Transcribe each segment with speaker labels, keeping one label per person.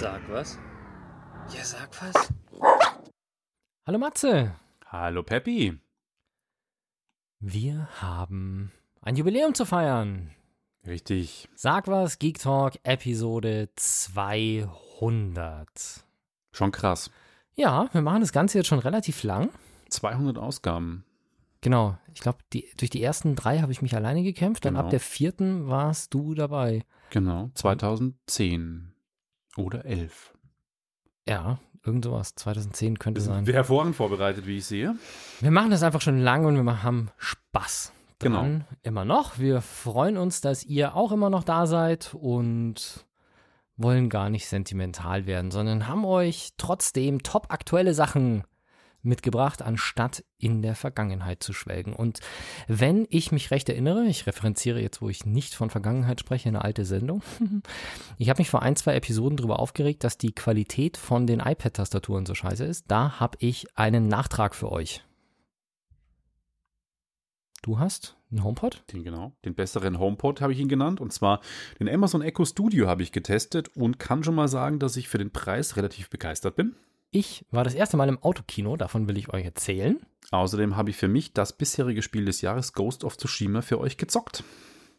Speaker 1: Sag was. Ja, sag was.
Speaker 2: Hallo Matze.
Speaker 3: Hallo Peppi.
Speaker 2: Wir haben ein Jubiläum zu feiern.
Speaker 3: Richtig.
Speaker 2: Sag was, Geek Talk, Episode 200.
Speaker 3: Schon krass.
Speaker 2: Ja, wir machen das Ganze jetzt schon relativ lang.
Speaker 3: 200 Ausgaben.
Speaker 2: Genau. Ich glaube, die, durch die ersten drei habe ich mich alleine gekämpft. Dann
Speaker 3: Genau.
Speaker 2: ab der vierten warst du dabei.
Speaker 3: Genau. 2010 oder 11.
Speaker 2: Ja, irgend sowas. 2010 könnte sein.
Speaker 3: Wir hervorragend vorbereitet, wie ich sehe.
Speaker 2: Wir machen das einfach schon lange und wir haben Spaß.
Speaker 3: Genau.
Speaker 2: Dran. Immer noch. Wir freuen uns, dass ihr auch immer noch da seid und wollen gar nicht sentimental werden, sondern haben euch trotzdem top aktuelle Sachen mitgebracht, anstatt in der Vergangenheit zu schwelgen. Und wenn ich mich recht erinnere, ich referenziere jetzt, wo ich nicht von Vergangenheit spreche, eine alte Sendung. Ich habe mich vor ein, zwei Episoden darüber aufgeregt, dass die Qualität von den iPad-Tastaturen so scheiße ist. Da habe ich einen Nachtrag für euch. Du hast einen HomePod?
Speaker 3: Den genau. Den besseren HomePod habe ich ihn genannt. Und zwar den Amazon Echo Studio habe ich getestet und kann schon mal sagen, dass ich für den Preis relativ begeistert bin.
Speaker 2: Ich war das erste Mal im Autokino, davon will ich euch erzählen.
Speaker 3: Außerdem habe ich für mich das bisherige Spiel des Jahres Ghost of Tsushima für euch gezockt.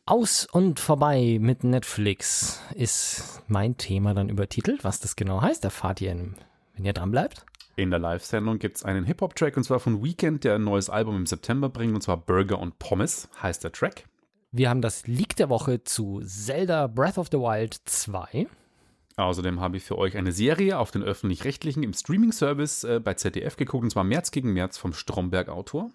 Speaker 2: Aus und vorbei mit Netflix ist mein Thema dann übertitelt. Was das genau heißt, erfahrt ihr, in- wenn ihr dran bleibt.
Speaker 3: In der Live-Sendung gibt es einen Hip-Hop-Track und zwar von Weekend, der ein neues Album im September bringt und zwar Burger und Pommes heißt der Track.
Speaker 2: Wir haben das Leak der Woche zu Zelda Breath of the Wild 2.
Speaker 3: Außerdem habe ich für euch eine Serie auf den öffentlich-rechtlichen im Streaming-Service äh, bei ZDF geguckt und zwar März gegen März vom Stromberg-Autor.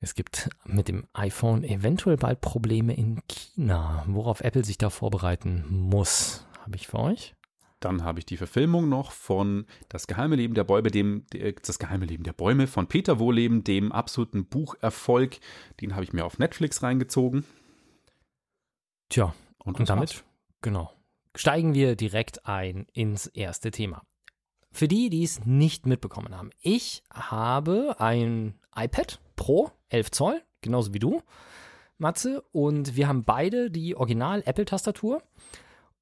Speaker 2: Es gibt mit dem iPhone eventuell bald Probleme in China, worauf Apple sich da vorbereiten muss. Habe ich für euch.
Speaker 3: Dann habe ich die Verfilmung noch von Das geheime Leben der Bäume, dem der- das geheime Leben der Bäume von Peter Wohleben, dem absoluten Bucherfolg. Den habe ich mir auf Netflix reingezogen.
Speaker 2: Tja,
Speaker 3: Und,
Speaker 2: Und damit,
Speaker 3: war's.
Speaker 2: genau, steigen wir direkt ein ins erste Thema. Für die, die es nicht mitbekommen haben, ich habe ein iPad Pro 11 Zoll, genauso wie du, Matze, und wir haben beide die Original-Apple-Tastatur.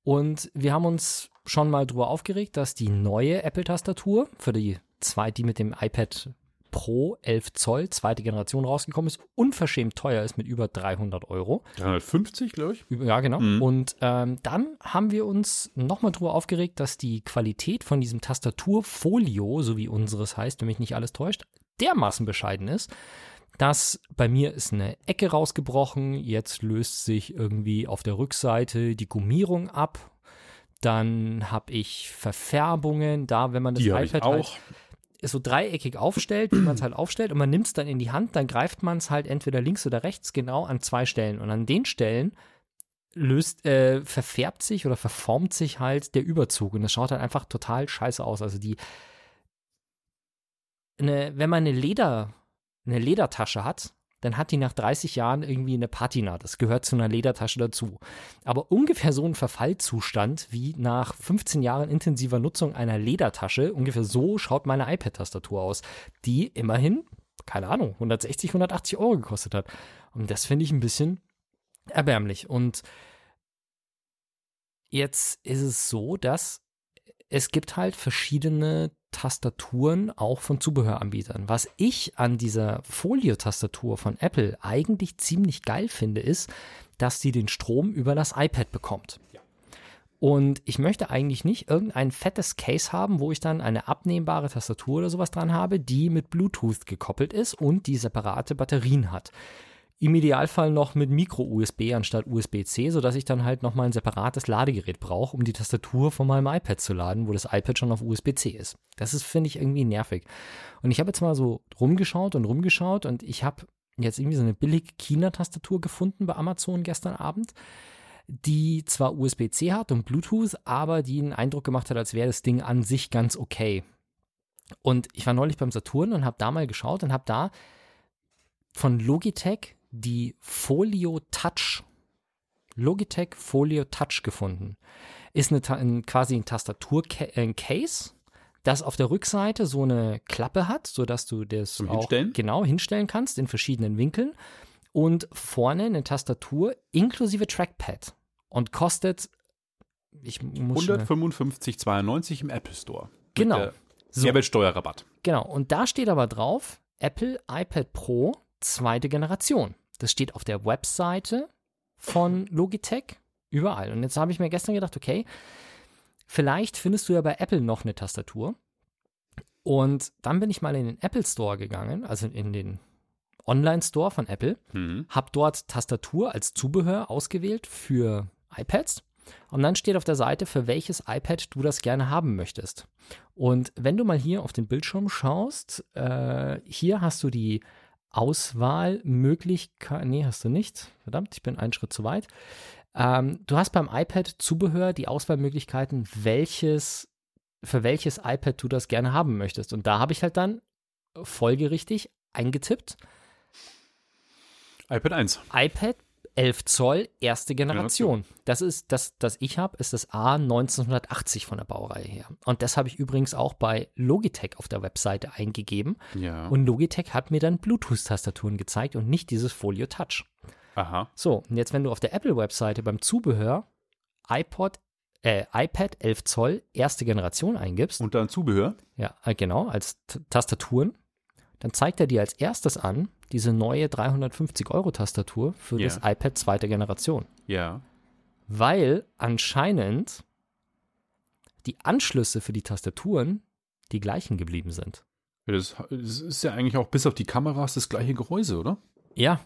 Speaker 2: Und wir haben uns schon mal drüber aufgeregt, dass die neue Apple-Tastatur für die zwei, die mit dem iPad Pro 11 Zoll, zweite Generation rausgekommen ist, unverschämt teuer ist mit über 300 Euro.
Speaker 3: 350, glaube ich.
Speaker 2: Ja, genau.
Speaker 3: Mhm.
Speaker 2: Und ähm, dann haben wir uns nochmal drüber aufgeregt, dass die Qualität von diesem Tastaturfolio, so wie unseres heißt, wenn mich nicht alles täuscht, dermaßen bescheiden ist, dass bei mir ist eine Ecke rausgebrochen, jetzt löst sich irgendwie auf der Rückseite die Gummierung ab. Dann habe ich Verfärbungen da, wenn man das
Speaker 3: Die
Speaker 2: iPad
Speaker 3: auch.
Speaker 2: halt so dreieckig aufstellt, wie man es halt aufstellt, und man nimmt es dann in die Hand, dann greift man es halt entweder links oder rechts genau an zwei Stellen. Und an den Stellen löst, äh, verfärbt sich oder verformt sich halt der Überzug. Und das schaut halt einfach total scheiße aus. Also die, eine, wenn man eine Leder, eine Ledertasche hat, dann hat die nach 30 Jahren irgendwie eine Patina. Das gehört zu einer Ledertasche dazu. Aber ungefähr so ein Verfallzustand wie nach 15 Jahren intensiver Nutzung einer Ledertasche, ungefähr so schaut meine iPad-Tastatur aus, die immerhin, keine Ahnung, 160, 180 Euro gekostet hat. Und das finde ich ein bisschen erbärmlich. Und jetzt ist es so, dass es gibt halt verschiedene Tastaturen auch von Zubehöranbietern. Was ich an dieser Folio-Tastatur von Apple eigentlich ziemlich geil finde, ist, dass sie den Strom über das iPad bekommt. Und ich möchte eigentlich nicht irgendein fettes Case haben, wo ich dann eine abnehmbare Tastatur oder sowas dran habe, die mit Bluetooth gekoppelt ist und die separate Batterien hat. Im Idealfall noch mit Micro-USB anstatt USB-C, sodass ich dann halt nochmal ein separates Ladegerät brauche, um die Tastatur von meinem iPad zu laden, wo das iPad schon auf USB-C ist. Das ist, finde ich, irgendwie nervig. Und ich habe jetzt mal so rumgeschaut und rumgeschaut und ich habe jetzt irgendwie so eine billig China-Tastatur gefunden bei Amazon gestern Abend, die zwar USB-C hat und Bluetooth, aber die einen Eindruck gemacht hat, als wäre das Ding an sich ganz okay. Und ich war neulich beim Saturn und habe da mal geschaut und habe da von Logitech die Folio Touch, Logitech Folio Touch gefunden. Ist eine, ein, quasi ein Tastatur-Case, das auf der Rückseite so eine Klappe hat, sodass du das
Speaker 3: Zum
Speaker 2: auch
Speaker 3: Hinstellen?
Speaker 2: genau hinstellen kannst in verschiedenen Winkeln. Und vorne eine Tastatur inklusive Trackpad und kostet ich muss schnell-
Speaker 3: 155,92 im Apple Store. Mit
Speaker 2: Genau.
Speaker 3: der
Speaker 2: So.
Speaker 3: Mehrwertsteuerrabatt.
Speaker 2: Genau, und da steht aber drauf, Apple iPad Pro zweite Generation. Das steht auf der Webseite von Logitech, überall. Und jetzt habe ich mir gestern gedacht, okay, vielleicht findest du ja bei Apple noch eine Tastatur. Und dann bin ich mal in den Apple Store gegangen, also in den Online-Store von Apple,
Speaker 3: Mhm.
Speaker 2: habe dort Tastatur als Zubehör ausgewählt für iPads. Und dann steht auf der Seite, für welches iPad du das gerne haben möchtest. Und wenn du mal hier auf den Bildschirm schaust, äh, hier hast du die Auswahlmöglichkeit. Nee, hast du nicht. Verdammt, ich bin einen Schritt zu weit. Ähm, du hast beim iPad Zubehör die Auswahlmöglichkeiten, welches, für welches iPad du das gerne haben möchtest. Und da habe ich halt dann folgerichtig eingetippt.
Speaker 3: iPad 1.
Speaker 2: iPad 11 Zoll, erste Generation. Das ist, das, das ich habe, ist das A1980 von der Baureihe her. Und das habe ich übrigens auch bei Logitech auf der Webseite eingegeben.
Speaker 3: Ja.
Speaker 2: Und Logitech hat mir dann Bluetooth-Tastaturen gezeigt und nicht dieses Folio Touch.
Speaker 3: Aha.
Speaker 2: So, und jetzt, wenn du auf der Apple-Webseite beim Zubehör iPod, äh, iPad 11 Zoll, erste Generation eingibst,
Speaker 3: Und dann Zubehör.
Speaker 2: ja, äh, genau, als T Tastaturen, dann zeigt er dir als erstes an, diese neue 350-Euro-Tastatur für
Speaker 3: Ja.
Speaker 2: das iPad zweite Generation.
Speaker 3: Ja.
Speaker 2: Weil anscheinend die Anschlüsse für die Tastaturen die gleichen geblieben sind.
Speaker 3: Das ist ja eigentlich auch bis auf die Kameras das gleiche Gehäuse, oder?
Speaker 2: Ja.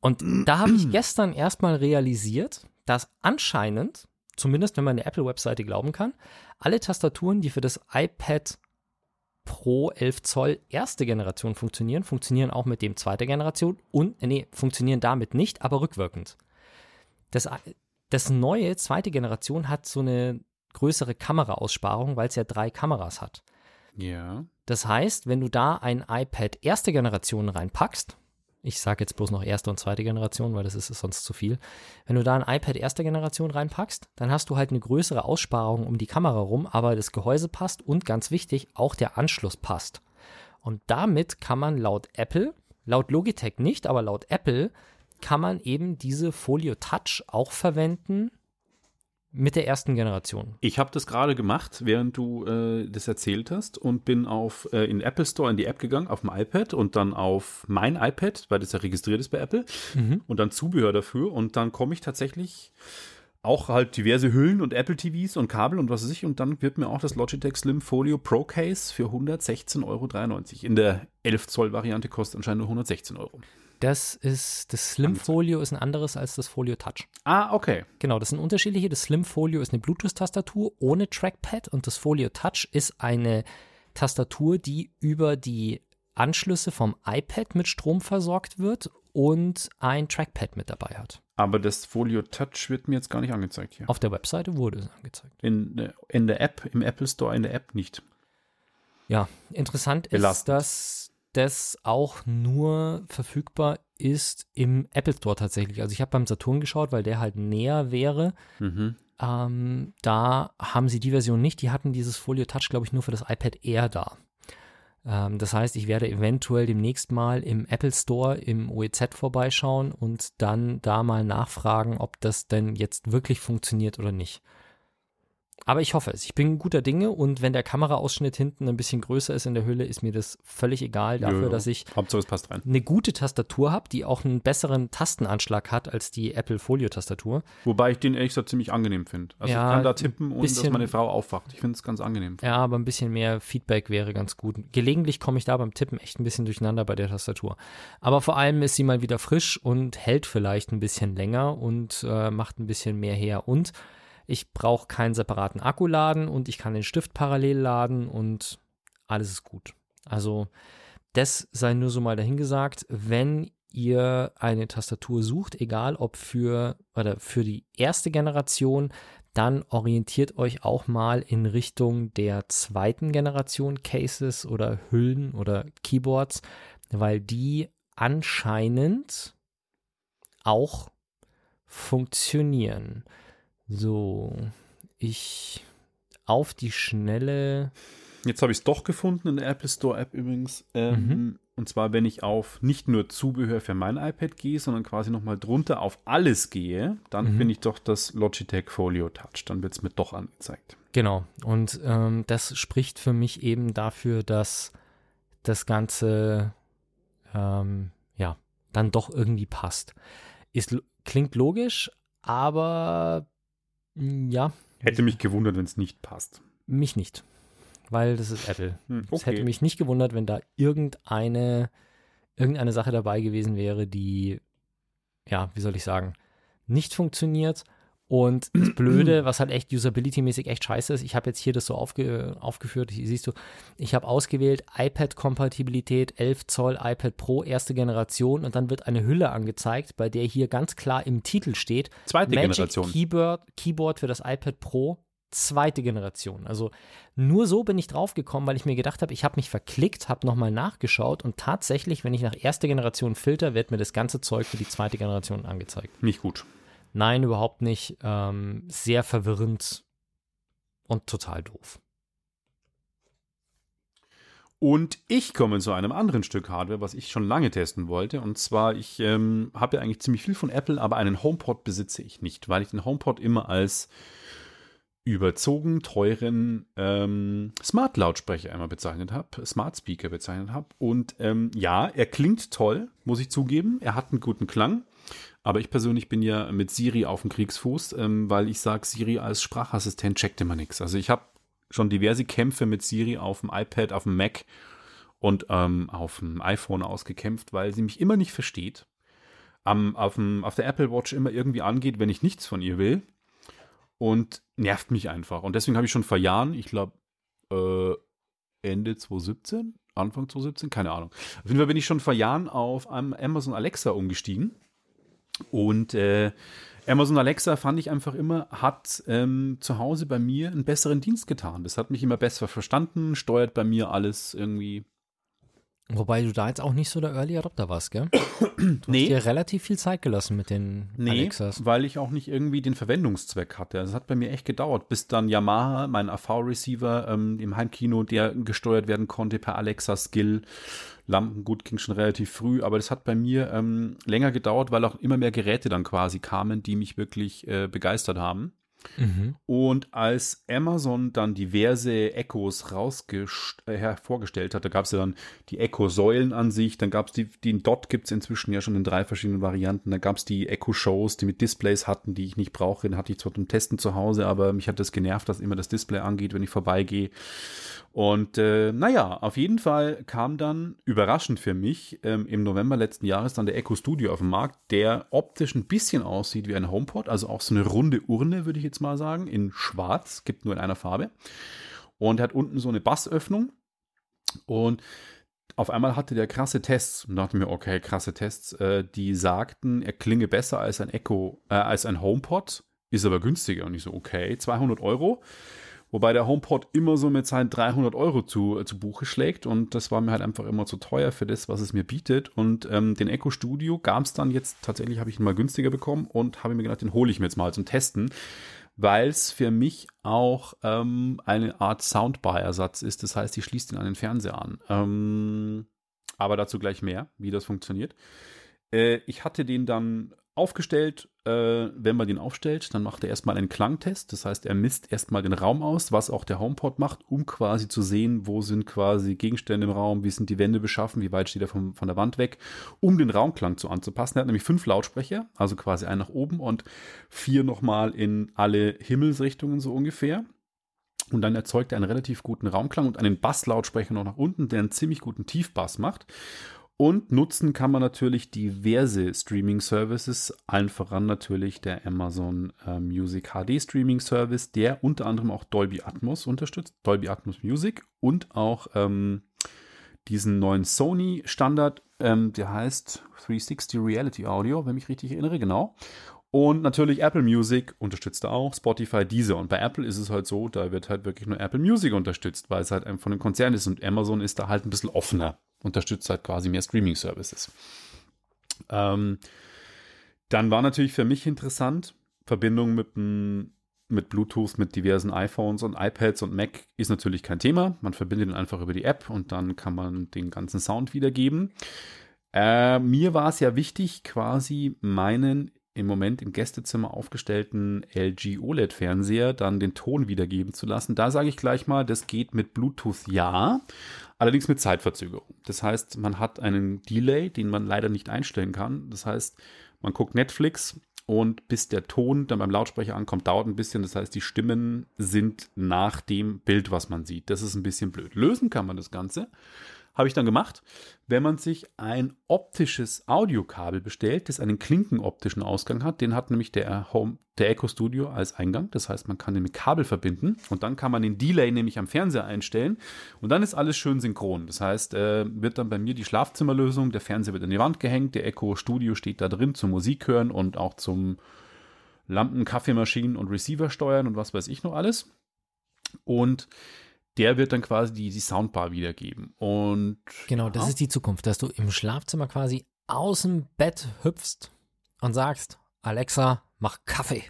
Speaker 2: Und da habe ich gestern erstmal realisiert, dass anscheinend, zumindest wenn man der Apple-Webseite glauben kann, alle Tastaturen, die für das iPad Pro 11 Zoll erste Generation funktionieren, funktionieren auch mit dem zweite Generation und, äh, nee, funktionieren damit nicht, aber rückwirkend. Das, das neue zweite Generation hat so eine größere Kameraaussparung, weil es ja drei Kameras hat.
Speaker 3: Ja.
Speaker 2: Das heißt, wenn du da ein iPad erste Generation reinpackst, ich sage jetzt bloß noch erste und zweite Generation, weil das ist sonst zu viel. Wenn du da ein iPad erste Generation reinpackst, dann hast du halt eine größere Aussparung um die Kamera rum, aber das Gehäuse passt und ganz wichtig, auch der Anschluss passt. Und damit kann man laut Apple, laut Logitech nicht, aber laut Apple kann man eben diese Folio Touch auch verwenden mit der ersten Generation.
Speaker 3: Ich habe das gerade gemacht, während du äh, das erzählt hast und bin auf äh, in den Apple Store in die App gegangen, auf dem iPad und dann auf mein iPad, weil das ja registriert ist bei Apple und dann Zubehör dafür und dann komme ich tatsächlich auch halt diverse Hüllen und Apple TVs und Kabel und was weiß ich und dann wird mir auch das Logitech Slim Folio Pro Case für 116,93 Euro. In der 11 Zoll Variante kostet anscheinend nur 116 Euro.
Speaker 2: Das ist, das Slim Folio ist ein anderes als das Folio Touch.
Speaker 3: Ah, okay.
Speaker 2: Genau, das sind unterschiedliche. Das Slim Folio ist eine Bluetooth-Tastatur ohne Trackpad und das Folio Touch ist eine Tastatur, die über die Anschlüsse vom iPad mit Strom versorgt wird und ein Trackpad mit dabei hat.
Speaker 3: Aber das Folio Touch wird mir jetzt gar nicht angezeigt hier.
Speaker 2: Auf der Webseite wurde es angezeigt.
Speaker 3: In, äh, in der App, im Apple Store in der App nicht.
Speaker 2: Ja, interessant ist,
Speaker 3: Belastend.
Speaker 2: dass das auch nur verfügbar ist im Apple Store tatsächlich. Also ich habe beim Saturn geschaut, weil der halt näher wäre.
Speaker 3: Mhm.
Speaker 2: Ähm, da haben sie die Version nicht. Die hatten dieses Folio Touch, glaube ich, nur für das iPad Air da. Ähm, das heißt, ich werde eventuell demnächst mal im Apple Store im OEZ vorbeischauen und dann da mal nachfragen, ob das denn jetzt wirklich funktioniert oder nicht. Aber ich hoffe es. Ich bin guter Dinge und wenn der Kameraausschnitt hinten ein bisschen größer ist in der Hülle, ist mir das völlig egal dafür,
Speaker 3: ja.
Speaker 2: dass ich
Speaker 3: Hauptsache es passt rein.
Speaker 2: eine gute Tastatur habe, die auch einen besseren Tastenanschlag hat als die Apple Folio Tastatur.
Speaker 3: Wobei ich den ehrlich gesagt ziemlich angenehm finde. Also
Speaker 2: Ja,
Speaker 3: ich kann da tippen, ohne dass
Speaker 2: bisschen-
Speaker 3: meine Frau aufwacht. Ich finde es ganz angenehm.
Speaker 2: Ja, aber ein bisschen mehr Feedback wäre ganz gut. Gelegentlich komme ich da beim Tippen echt ein bisschen durcheinander bei der Tastatur. Aber vor allem ist sie mal wieder frisch und hält vielleicht ein bisschen länger und äh, macht ein bisschen mehr her. Und ich brauche keinen separaten Akku laden und ich kann den Stift parallel laden und alles ist gut. Also das sei nur so mal dahingesagt, wenn ihr eine Tastatur sucht, egal ob für oder für die erste Generation, dann orientiert euch auch mal in Richtung der zweiten Generation Cases oder Hüllen oder Keyboards, weil die anscheinend auch funktionieren. So, ich auf die Schnelle.
Speaker 3: Jetzt habe ich es doch gefunden in der Apple Store App übrigens. Ähm, Und zwar, wenn ich auf nicht nur Zubehör für mein iPad gehe, sondern quasi nochmal drunter auf alles gehe, dann
Speaker 2: Mhm.
Speaker 3: finde ich doch das Logitech Folio Touch. Dann wird es mir doch angezeigt.
Speaker 2: Genau. Und ähm, das spricht für mich eben dafür, dass das Ganze ähm, ja dann doch irgendwie passt. Ist, klingt logisch, aber ja,
Speaker 3: Hätte mich gewundert, wenn es nicht passt.
Speaker 2: mich nicht. Weil das ist Apple.
Speaker 3: Hm,
Speaker 2: Es hätte mich nicht gewundert, wenn da irgendeine, irgendeine Sache dabei gewesen wäre, die, ja, wie soll ich sagen, nicht funktioniert. Und das Blöde, was halt echt usability-mäßig echt scheiße ist, ich habe jetzt hier das so aufge, aufgeführt, hier siehst du, ich habe ausgewählt iPad-Kompatibilität 11 Zoll iPad Pro erste Generation und dann wird eine Hülle angezeigt, bei der hier ganz klar im Titel steht,
Speaker 3: Zweite
Speaker 2: Magic
Speaker 3: Generation.
Speaker 2: Keyboard, Keyboard für das iPad Pro, zweite Generation. Also nur so bin ich draufgekommen, weil ich mir gedacht habe, ich habe mich verklickt, habe nochmal nachgeschaut und tatsächlich, wenn ich nach erster Generation filter, wird mir das ganze Zeug für die zweite Generation angezeigt.
Speaker 3: Nicht gut.
Speaker 2: Nein, überhaupt nicht. Ähm, sehr verwirrend und total doof.
Speaker 3: Und ich komme zu einem anderen Stück Hardware, was ich schon lange testen wollte. Und zwar, ich ähm, habe ja eigentlich ziemlich viel von Apple, aber einen HomePod besitze ich nicht, weil ich den HomePod immer als überzogen teuren ähm, Smart-Lautsprecher einmal bezeichnet habe, Smart Speaker bezeichnet habe. Und ähm, ja, er klingt toll, muss ich zugeben. Er hat einen guten Klang. Aber ich persönlich bin ja mit Siri auf dem Kriegsfuß, ähm, weil ich sage, Siri als Sprachassistent checkt immer nichts. Also ich habe schon diverse Kämpfe mit Siri auf dem iPad, auf dem Mac und ähm, auf dem iPhone ausgekämpft, weil sie mich immer nicht versteht. Am, auf, dem, auf der Apple Watch immer irgendwie angeht, wenn ich nichts von ihr will. Und nervt mich einfach. Und deswegen habe ich schon vor Jahren, ich glaube äh, Ende 2017, Anfang 2017, keine Ahnung. Auf jeden Fall bin ich schon vor Jahren auf Amazon Alexa umgestiegen. Und äh, Amazon Alexa fand ich einfach immer, hat ähm, zu Hause bei mir einen besseren Dienst getan. Das hat mich immer besser verstanden, steuert bei mir alles irgendwie.
Speaker 2: Wobei du da jetzt auch nicht so der Early Adopter warst, gell? Du hast dir relativ viel Zeit gelassen mit den
Speaker 3: Nee,
Speaker 2: Alexas.
Speaker 3: weil ich auch nicht irgendwie den Verwendungszweck hatte. Also es hat bei mir echt gedauert, bis dann Yamaha, mein AV-Receiver ähm, im Heimkino, der gesteuert werden konnte per Alexa-Skill. Lampen, gut, ging schon relativ früh, aber das hat bei mir ähm, länger gedauert, weil auch immer mehr Geräte dann quasi kamen, die mich wirklich äh, begeistert haben.
Speaker 2: Mhm.
Speaker 3: Und als Amazon dann diverse Echos äh, hervorgestellt hat, da gab es ja dann die Echo-Säulen an sich, dann gab es die, den Dot gibt es inzwischen ja schon in drei verschiedenen Varianten, dann gab es die Echo-Shows, die mit Displays hatten, die ich nicht brauche, den hatte ich zwar zum Testen zu Hause, aber mich hat das genervt, dass immer das Display angeht, wenn ich vorbeigehe. Und äh, naja, auf jeden Fall kam dann überraschend für mich ähm, im November letzten Jahres dann der Echo Studio auf den Markt, der optisch ein bisschen aussieht wie ein HomePod, also auch so eine runde Urne, würde ich jetzt mal sagen, in schwarz, gibt nur in einer Farbe. Und hat unten so eine Bassöffnung. Und auf einmal hatte der krasse Tests und dachte mir, okay, krasse Tests, äh, die sagten, er klinge besser als ein Echo, äh, als ein HomePod, ist aber günstiger. Und ich so, okay, 200 Euro. Wobei der HomePod immer so mit seinen 300 Euro zu, äh, zu Buche schlägt und das war mir halt einfach immer zu teuer für das, was es mir bietet. Und ähm, den Echo Studio gab es dann jetzt, tatsächlich habe ich ihn mal günstiger bekommen und habe mir gedacht, den hole ich mir jetzt mal zum Testen, weil es für mich auch ähm, eine Art Soundbar-Ersatz ist. Das heißt, ich schließe den an den Fernseher an. Ähm, aber dazu gleich mehr, wie das funktioniert. Äh, ich hatte den dann aufgestellt. Äh, wenn man den aufstellt, dann macht er erstmal einen Klangtest. Das heißt, er misst erstmal den Raum aus, was auch der HomePod macht, um quasi zu sehen, wo sind quasi Gegenstände im Raum, wie sind die Wände beschaffen, wie weit steht er vom, von der Wand weg, um den Raumklang zu anzupassen. Er hat nämlich fünf Lautsprecher, also quasi einen nach oben und vier nochmal in alle Himmelsrichtungen so ungefähr. Und dann erzeugt er einen relativ guten Raumklang und einen Basslautsprecher noch nach unten, der einen ziemlich guten Tiefbass macht. Und nutzen kann man natürlich diverse Streaming-Services, allen voran natürlich der Amazon äh, Music HD Streaming Service, der unter anderem auch Dolby Atmos unterstützt, Dolby Atmos Music und auch ähm, diesen neuen Sony-Standard, ähm, der heißt 360 Reality Audio, wenn mich richtig erinnere, genau. Und natürlich Apple Music unterstützt er auch, Spotify, diese. Und bei Apple ist es halt so, da wird halt wirklich nur Apple Music unterstützt, weil es halt von einem Konzern ist und Amazon ist da halt ein bisschen offener unterstützt halt quasi mehr Streaming-Services. Ähm, dann war natürlich für mich interessant, Verbindung mit mit Bluetooth, mit diversen iPhones und iPads und Mac ist natürlich kein Thema. Man verbindet ihn einfach über die App und dann kann man den ganzen Sound wiedergeben. Äh, mir war es ja wichtig, quasi meinen im Moment im Gästezimmer aufgestellten LG OLED-Fernseher dann den Ton wiedergeben zu lassen. Da sage ich gleich mal, das geht mit Bluetooth ja, allerdings mit Zeitverzögerung. Das heißt, man hat einen Delay, den man leider nicht einstellen kann. Das heißt, man guckt Netflix und bis der Ton dann beim Lautsprecher ankommt, dauert ein bisschen. Das heißt, die Stimmen sind nach dem Bild, was man sieht. Das ist ein bisschen blöd. Lösen kann man das Ganze. Habe ich dann gemacht, wenn man sich ein optisches Audiokabel bestellt, das einen klinkenoptischen Ausgang hat. Den hat nämlich der Home, der Echo Studio als Eingang. Das heißt, man kann den mit Kabel verbinden und dann kann man den Delay nämlich am Fernseher einstellen und dann ist alles schön synchron. Das heißt, äh, wird dann bei mir die Schlafzimmerlösung, der Fernseher wird an die Wand gehängt, der Echo Studio steht da drin zum Musik hören und auch zum Lampen, Kaffeemaschinen und Receiver steuern und was weiß ich noch alles. Und der wird dann quasi die, die Soundbar wiedergeben. Und
Speaker 2: genau, das ja. ist die Zukunft, dass du im Schlafzimmer quasi aus dem Bett hüpfst und sagst, Alexa, mach Kaffee.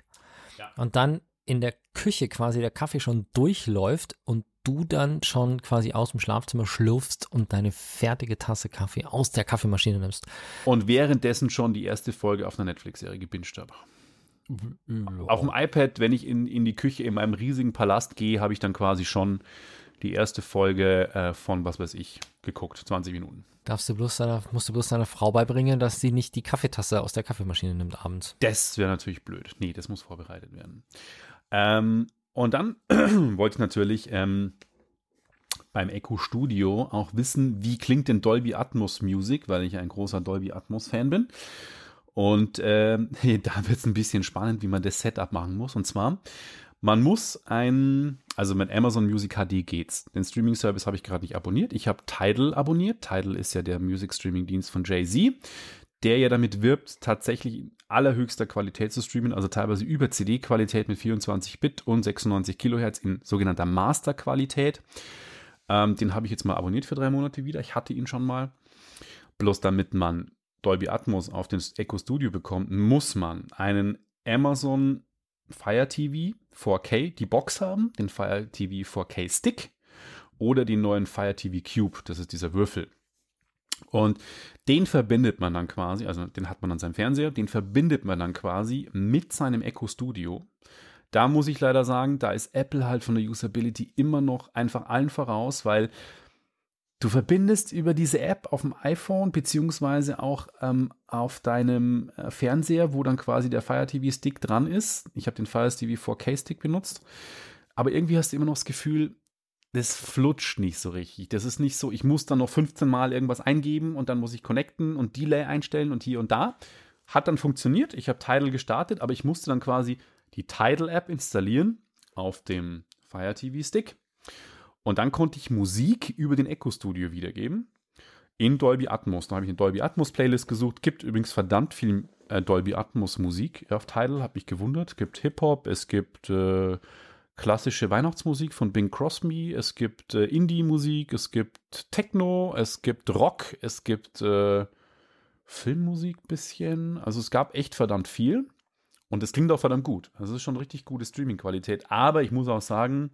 Speaker 2: Ja. Und dann in der Küche quasi der Kaffee schon durchläuft und du dann schon quasi aus dem Schlafzimmer schlürfst und deine fertige Tasse Kaffee aus der Kaffeemaschine nimmst.
Speaker 3: Und währenddessen schon die erste Folge auf einer Netflix-Serie gebinged habe. Auf dem iPad, wenn ich in, in die Küche in meinem riesigen Palast gehe, habe ich dann quasi schon die erste Folge äh, von, was weiß ich, geguckt. 20 Minuten.
Speaker 2: Darfst du bloß deiner, musst du bloß deiner Frau beibringen, dass sie nicht die Kaffeetasse aus der Kaffeemaschine nimmt abends?
Speaker 3: Das wäre natürlich blöd. Nee, das muss vorbereitet werden. Ähm, und dann wollte ich natürlich ähm, beim Echo Studio auch wissen, wie klingt denn Dolby Atmos Music, weil ich ein großer Dolby Atmos Fan bin. Und äh, da wird es ein bisschen spannend, wie man das Setup machen muss. Und zwar, man muss ein, also mit Amazon Music HD geht's. Den Streaming Service habe ich gerade nicht abonniert. Ich habe Tidal abonniert. Tidal ist ja der Music Streaming Dienst von Jay-Z, der ja damit wirbt, tatsächlich in allerhöchster Qualität zu streamen, also teilweise über CD-Qualität mit 24 Bit und 96 Kilohertz in sogenannter Master-Qualität. Ähm, den habe ich jetzt mal abonniert für drei Monate wieder. Ich hatte ihn schon mal. Bloß damit man Dolby Atmos auf den Echo Studio bekommt, muss man einen Amazon Fire TV 4K, die Box haben, den Fire TV 4K Stick oder den neuen Fire TV Cube, das ist dieser Würfel. Und den verbindet man dann quasi, also den hat man an seinem Fernseher, den verbindet man dann quasi mit seinem Echo Studio. Da muss ich leider sagen, da ist Apple halt von der Usability immer noch einfach allen voraus, weil Du verbindest über diese App auf dem iPhone beziehungsweise auch ähm, auf deinem äh, Fernseher, wo dann quasi der Fire TV Stick dran ist. Ich habe den Fire TV 4K Stick benutzt. Aber irgendwie hast du immer noch das Gefühl, das flutscht nicht so richtig. Das ist nicht so, ich muss dann noch 15 Mal irgendwas eingeben und dann muss ich connecten und Delay einstellen und hier und da. Hat dann funktioniert. Ich habe Tidal gestartet, aber ich musste dann quasi die Tidal App installieren auf dem Fire TV Stick und dann konnte ich Musik über den Echo Studio wiedergeben. In Dolby Atmos. Da habe ich eine Dolby Atmos Playlist gesucht. Gibt übrigens verdammt viel äh, Dolby Atmos Musik auf Tidal, habe mich gewundert. Es gibt Hip-Hop, es gibt äh, klassische Weihnachtsmusik von Bing Crosby, es gibt äh, Indie-Musik, es gibt Techno, es gibt Rock, es gibt äh, Filmmusik bisschen. Also es gab echt verdammt viel. Und es klingt auch verdammt gut. Also es ist schon richtig gute Streaming-Qualität. Aber ich muss auch sagen,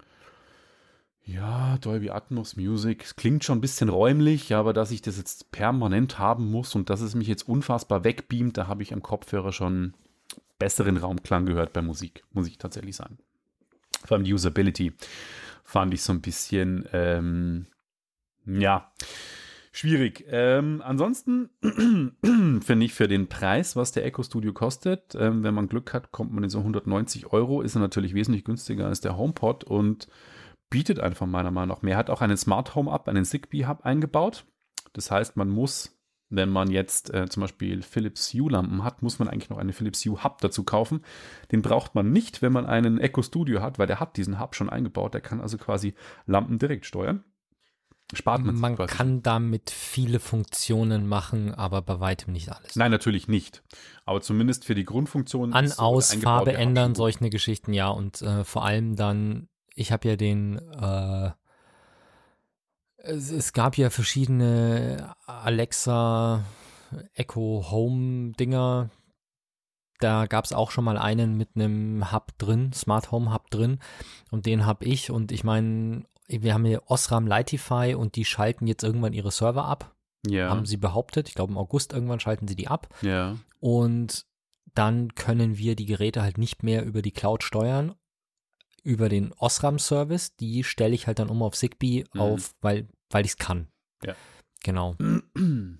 Speaker 3: ja, Dolby Atmos Music klingt schon ein bisschen räumlich, aber dass ich das jetzt permanent haben muss und dass es mich jetzt unfassbar wegbeamt, da habe ich am Kopfhörer schon besseren Raumklang gehört bei Musik, muss ich tatsächlich sagen. Vor allem die Usability fand ich so ein bisschen, ähm, ja, schwierig. Ähm, ansonsten finde ich für den Preis, was der Echo Studio kostet, ähm, wenn man Glück hat, kommt man in so 190 Euro, ist er natürlich wesentlich günstiger als der HomePod und bietet einfach meiner Meinung nach mehr. Hat auch einen Smart Home Hub, einen Zigbee Hub eingebaut. Das heißt, man muss, wenn man jetzt äh, zum Beispiel Philips Hue Lampen hat, muss man eigentlich noch einen Philips Hue Hub dazu kaufen. Den braucht man nicht, wenn man einen Echo Studio hat, weil der hat diesen Hub schon eingebaut. Der kann also quasi Lampen direkt steuern.
Speaker 2: Spart man Man kann damit viele Funktionen machen, aber bei weitem nicht alles.
Speaker 3: Nein, natürlich nicht. Aber zumindest für die Grundfunktion.
Speaker 2: An, aus, Farbe ändern, solche Geschichten, ja. Und äh, vor allem dann ich habe ja den, äh, es, es, gab ja verschiedene Alexa Echo Home Dinger. da gab es auch schon mal einen mit einem Hub drin, Smart Home Hub drin. Und den habe ich. Und ich meine, wir haben hier Osram Lightify und die schalten jetzt irgendwann ihre Server ab.
Speaker 3: Ja.
Speaker 2: Haben sie behauptet. Ich glaube, im August irgendwann schalten sie die ab.
Speaker 3: Ja.
Speaker 2: Und dann können wir die Geräte halt nicht mehr über die Cloud steuern. Über den Osram-Service, die stelle ich halt dann um auf Zigbee
Speaker 3: Mhm.
Speaker 2: auf, weil, weil ich es kann.
Speaker 3: Ja.
Speaker 2: Genau.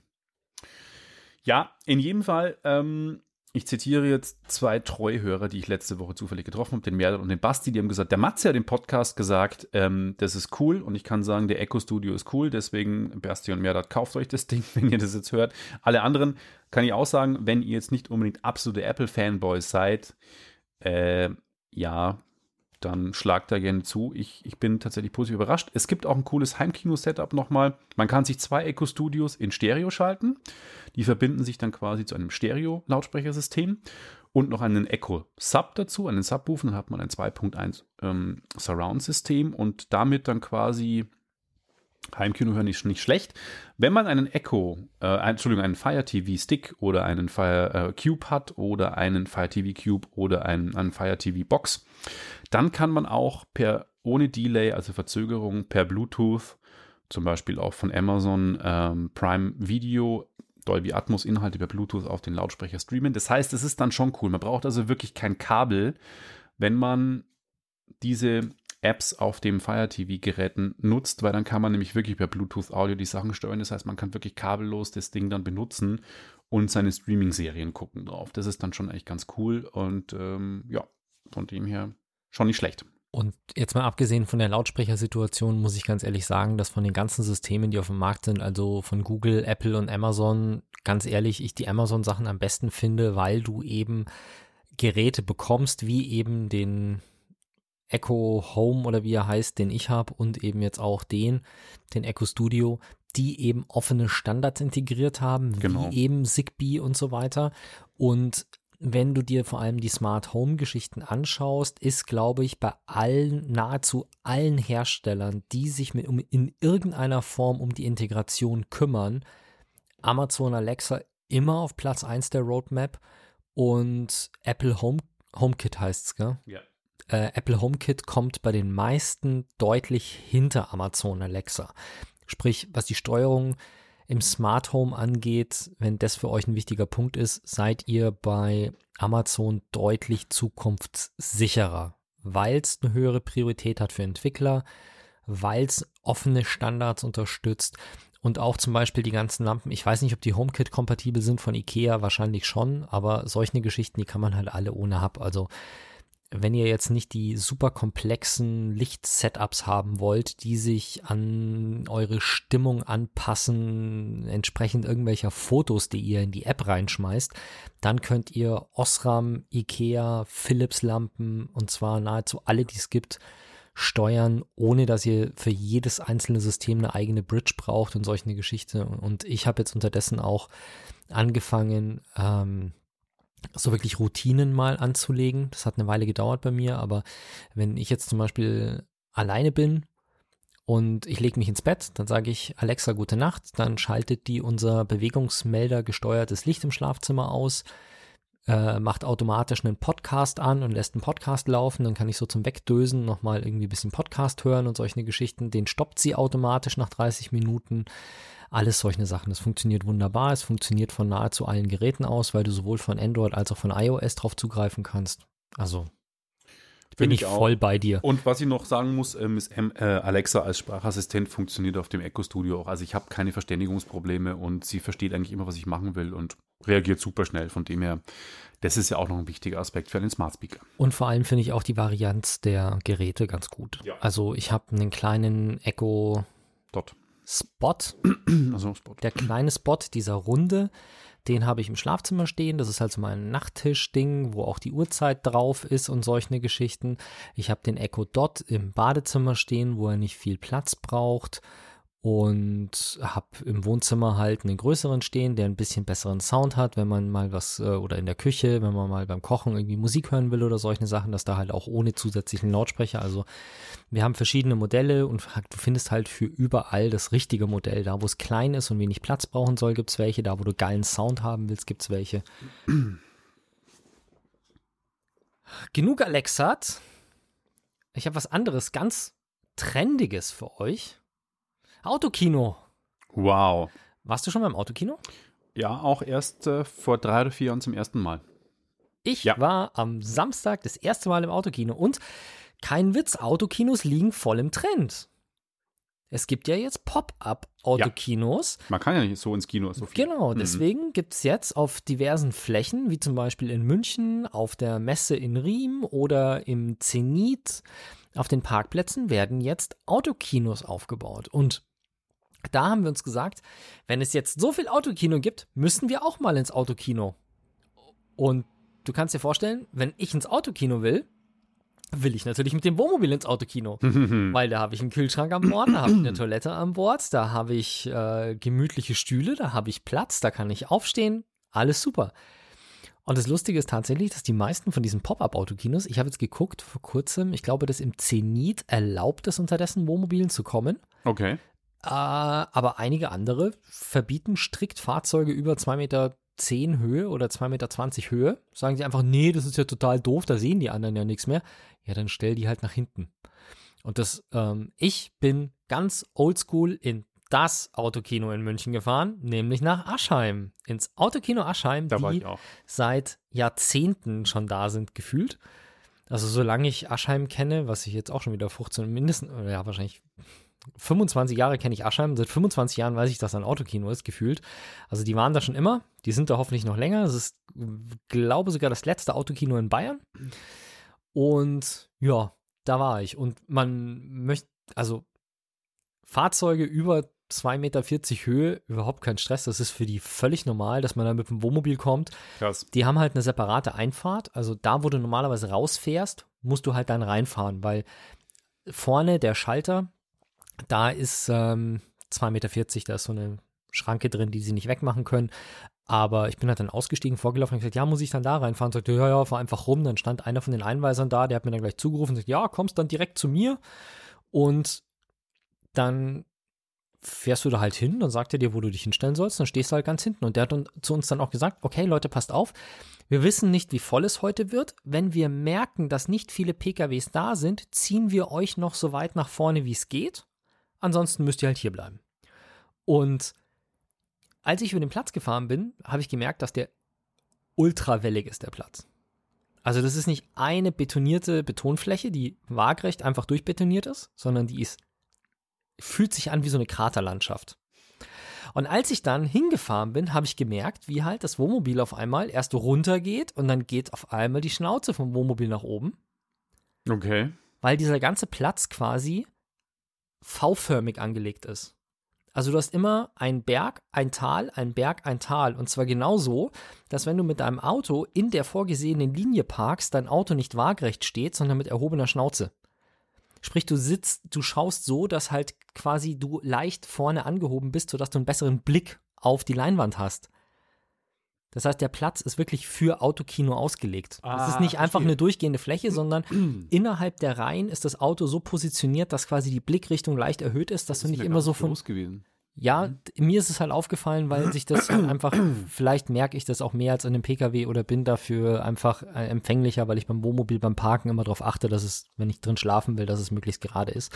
Speaker 3: Ja, in jedem Fall, ähm, ich zitiere jetzt zwei Treuhörer, die ich letzte Woche zufällig getroffen habe, den Merdan und den Basti, die haben gesagt, der Matze hat im Podcast gesagt, ähm, das ist cool und ich kann sagen, der Echo Studio ist cool, deswegen Basti und Merdan, kauft euch das Ding, wenn ihr das jetzt hört. Alle anderen kann ich auch sagen, wenn ihr jetzt nicht unbedingt absolute Apple-Fanboys seid, äh, ja, dann schlagt da gerne zu. Ich, ich bin tatsächlich positiv überrascht. Es gibt auch ein cooles Heimkino-Setup nochmal. Man kann sich zwei Echo Studios in Stereo schalten. Die verbinden sich dann quasi zu einem Stereo-Lautsprechersystem und noch einen Echo Sub dazu, einen Subwoofer. Dann hat man ein 2.1 ähm, Surround-System und damit dann quasi Heimkino hören ist nicht schlecht. Wenn man einen Echo, äh, Entschuldigung, einen Fire TV Stick oder einen Fire äh, Cube hat oder einen Fire TV Cube oder einen, einen Fire TV Box, dann kann man auch per ohne Delay, also Verzögerung, per Bluetooth, zum Beispiel auch von Amazon ähm, Prime Video, Dolby Atmos Inhalte per Bluetooth auf den Lautsprecher streamen. Das heißt, es ist dann schon cool. Man braucht also wirklich kein Kabel, wenn man diese Apps auf dem Fire TV-Geräten nutzt, weil dann kann man nämlich wirklich per Bluetooth Audio die Sachen steuern. Das heißt, man kann wirklich kabellos das Ding dann benutzen und seine Streaming-Serien gucken drauf. Das ist dann schon echt ganz cool und ähm, ja, von dem her schon nicht schlecht.
Speaker 2: Und jetzt mal abgesehen von der Lautsprechersituation muss ich ganz ehrlich sagen, dass von den ganzen Systemen, die auf dem Markt sind, also von Google, Apple und Amazon, ganz ehrlich, ich die Amazon-Sachen am besten finde, weil du eben Geräte bekommst, wie eben den Echo Home oder wie er heißt, den ich habe und eben jetzt auch den, den Echo Studio, die eben offene Standards integriert haben,
Speaker 3: Genau.
Speaker 2: wie eben Zigbee und so weiter. Und wenn du dir vor allem die Smart Home Geschichten anschaust, ist, glaube ich, bei allen, nahezu allen Herstellern, die sich mit, um, in irgendeiner Form um die Integration kümmern, Amazon Alexa immer auf Platz 1 der Roadmap und Apple Home, HomeKit heißt es, gell?
Speaker 3: Ja.
Speaker 2: Äh, Apple HomeKit kommt bei den meisten deutlich hinter Amazon Alexa. Sprich, was die Steuerung im Smart Home angeht, wenn das für euch ein wichtiger Punkt ist, seid ihr bei Amazon deutlich zukunftssicherer, weil es eine höhere Priorität hat für Entwickler, weil es offene Standards unterstützt und auch zum Beispiel die ganzen Lampen. Ich weiß nicht, ob die HomeKit kompatibel sind von Ikea, wahrscheinlich schon, aber solche Geschichten, die kann man halt alle ohne Hub. Also wenn ihr jetzt nicht die super komplexen Lichtsetups haben wollt, die sich an eure Stimmung anpassen, entsprechend irgendwelcher Fotos, die ihr in die App reinschmeißt, dann könnt ihr Osram, Ikea, Philips Lampen und zwar nahezu alle, die es gibt, steuern, ohne dass ihr für jedes einzelne System eine eigene Bridge braucht und solche Geschichte. Und ich habe jetzt unterdessen auch angefangen, ähm, so wirklich Routinen mal anzulegen. Das hat eine Weile gedauert bei mir, aber wenn ich jetzt zum Beispiel alleine bin und ich lege mich ins Bett, dann sage ich Alexa gute Nacht, dann schaltet die unser Bewegungsmelder gesteuertes Licht im Schlafzimmer aus, äh, macht automatisch einen Podcast an und lässt einen Podcast laufen, dann kann ich so zum Wegdösen nochmal irgendwie ein bisschen Podcast hören und solche Geschichten. Den stoppt sie automatisch nach 30 Minuten. Alles solche Sachen. Das funktioniert wunderbar. Es funktioniert von nahezu allen Geräten aus, weil du sowohl von Android als auch von iOS drauf zugreifen kannst. Also bin ich
Speaker 3: ich
Speaker 2: voll bei dir.
Speaker 3: Und was ich noch sagen muss, ähm, ist, ähm, äh, Alexa als Sprachassistent funktioniert auf dem Echo Studio auch. Also ich habe keine Verständigungsprobleme und sie versteht eigentlich immer, was ich machen will und reagiert super schnell. Von dem her, das ist ja auch noch ein wichtiger Aspekt für einen Smart Speaker.
Speaker 2: Und vor allem finde ich auch die Varianz der Geräte ganz gut.
Speaker 3: Ja.
Speaker 2: Also ich habe einen kleinen Echo
Speaker 3: Dort.
Speaker 2: Spot,
Speaker 3: Also Spot.
Speaker 2: der kleine Spot, dieser runde, den habe ich im Schlafzimmer stehen. Das ist halt so mein Nachttisch-Ding, wo auch die Uhrzeit drauf ist und solche Geschichten. Ich habe den Echo Dot im Badezimmer stehen, wo er nicht viel Platz braucht. Und habe im Wohnzimmer halt einen größeren stehen, der ein bisschen besseren Sound hat, wenn man mal was, äh, oder in der Küche, wenn man mal beim Kochen irgendwie Musik hören will oder solche Sachen, dass da halt auch ohne zusätzlichen Lautsprecher. Also wir haben verschiedene Modelle und du findest halt für überall das richtige Modell. Da, wo es klein ist und wenig Platz brauchen soll, gibt es welche. Da, wo du geilen Sound haben willst, gibt es welche. Genug Alexat. Ich habe was anderes, ganz Trendiges für euch. Autokino.
Speaker 3: Wow.
Speaker 2: Warst du schon beim Autokino?
Speaker 3: Ja, auch erst äh, vor drei oder vier Jahren zum ersten Mal.
Speaker 2: Ich
Speaker 3: Ja.
Speaker 2: war am Samstag das erste Mal im Autokino und kein Witz, Autokinos liegen voll im Trend. Es gibt ja jetzt Pop-up-Autokinos.
Speaker 3: Man kann ja nicht so ins Kino so viel.
Speaker 2: Genau,
Speaker 3: Mhm.
Speaker 2: deswegen gibt es jetzt auf diversen Flächen, wie zum Beispiel in München, auf der Messe in Riem oder im Zenit, auf den Parkplätzen werden jetzt Autokinos aufgebaut. Und da haben wir uns gesagt, wenn es jetzt so viel Autokino gibt, müssen wir auch mal ins Autokino. Und du kannst dir vorstellen, wenn ich ins Autokino will, will ich natürlich mit dem Wohnmobil ins Autokino. Weil da habe ich einen Kühlschrank an Bord, da habe ich eine Toilette an Bord, da habe ich äh, gemütliche Stühle, da habe ich Platz, da kann ich aufstehen. Alles super. Und das Lustige ist tatsächlich, dass die meisten von diesen Pop-Up-Autokinos, ich habe jetzt geguckt vor kurzem, ich glaube, das im Zenit erlaubt es unterdessen Wohnmobilen zu kommen.
Speaker 3: Okay.
Speaker 2: Äh, aber einige andere verbieten strikt Fahrzeuge über 2,10 Meter Höhe oder 2,20 Meter Höhe. Sagen sie einfach, nee, das ist ja total doof, da sehen die anderen ja nichts mehr. Ja, dann stell die halt nach hinten. Und das, ähm, ich bin ganz oldschool in das Autokino in München gefahren, nämlich nach Aschheim. Ins Autokino Aschheim,
Speaker 3: Da war
Speaker 2: die
Speaker 3: ich auch.
Speaker 2: seit Jahrzehnten schon da sind, gefühlt. Also solange ich Aschheim kenne, was ich jetzt auch schon wieder 15, mindestens, ja, wahrscheinlich 25 Jahre kenne ich Aschheim, seit 25 Jahren weiß ich, dass da ein Autokino ist, gefühlt. Also die waren da schon immer, die sind da hoffentlich noch länger. Das ist, glaube sogar das letzte Autokino in Bayern. Und ja, da war ich. Und man möchte, also Fahrzeuge über 2,40 Meter Höhe, überhaupt kein Stress. Das ist für die völlig normal, dass man da mit dem Wohnmobil kommt.
Speaker 3: Krass.
Speaker 2: Die haben halt eine separate Einfahrt. Also da, wo du normalerweise rausfährst, musst du halt dann reinfahren, weil vorne der Schalter, da ist ähm, 2,40 Meter, da ist so eine Schranke drin, die sie nicht wegmachen können. Aber ich bin halt dann ausgestiegen, vorgelaufen und gesagt, ja, muss ich dann da reinfahren? Sagte, ja, ja, fahr einfach rum. Dann stand einer von den Einweisern da, der hat mir dann gleich zugerufen und gesagt, ja, kommst dann direkt zu mir. Und dann fährst du da halt hin, dann sagt er dir, wo du dich hinstellen sollst, dann stehst du halt ganz hinten. Und der hat zu uns dann auch gesagt, okay, Leute, passt auf, wir wissen nicht, wie voll es heute wird. Wenn wir merken, dass nicht viele PKWs da sind, ziehen wir euch noch so weit nach vorne, wie es geht. Ansonsten müsst ihr halt hier bleiben. Und als ich über den Platz gefahren bin, habe ich gemerkt, dass der ultrawellig ist, der Platz. Also das ist nicht eine betonierte Betonfläche, die waagrecht einfach durchbetoniert ist, sondern die ist fühlt sich an wie so eine Kraterlandschaft. Und als ich dann hingefahren bin, habe ich gemerkt, wie halt das Wohnmobil auf einmal erst runtergeht und dann geht auf einmal die Schnauze vom Wohnmobil nach oben,
Speaker 3: Okay.
Speaker 2: weil dieser ganze Platz quasi V-förmig angelegt ist. Also du hast immer ein Berg, ein Tal, ein Berg, ein Tal. Und zwar genau so, dass wenn du mit deinem Auto in der vorgesehenen Linie parkst, dein Auto nicht waagrecht steht, sondern mit erhobener Schnauze. Sprich, du sitzt, du schaust so, dass halt quasi du leicht vorne angehoben bist, sodass du einen besseren Blick auf die Leinwand hast. Das heißt, der Platz ist wirklich für Autokino ausgelegt. Es
Speaker 3: Ah,
Speaker 2: ist nicht einfach eine durchgehende Fläche, sondern innerhalb der Reihen ist das Auto so positioniert, dass quasi die Blickrichtung leicht erhöht ist, dass du
Speaker 3: ist
Speaker 2: nicht immer so von
Speaker 3: gewesen.
Speaker 2: ja, d- mir ist es halt aufgefallen, weil sich das halt einfach, vielleicht merke ich das auch mehr als in einem Pkw oder bin dafür einfach äh, empfänglicher, weil ich beim Wohnmobil beim Parken immer darauf achte, dass es, wenn ich drin schlafen will, dass es möglichst gerade ist.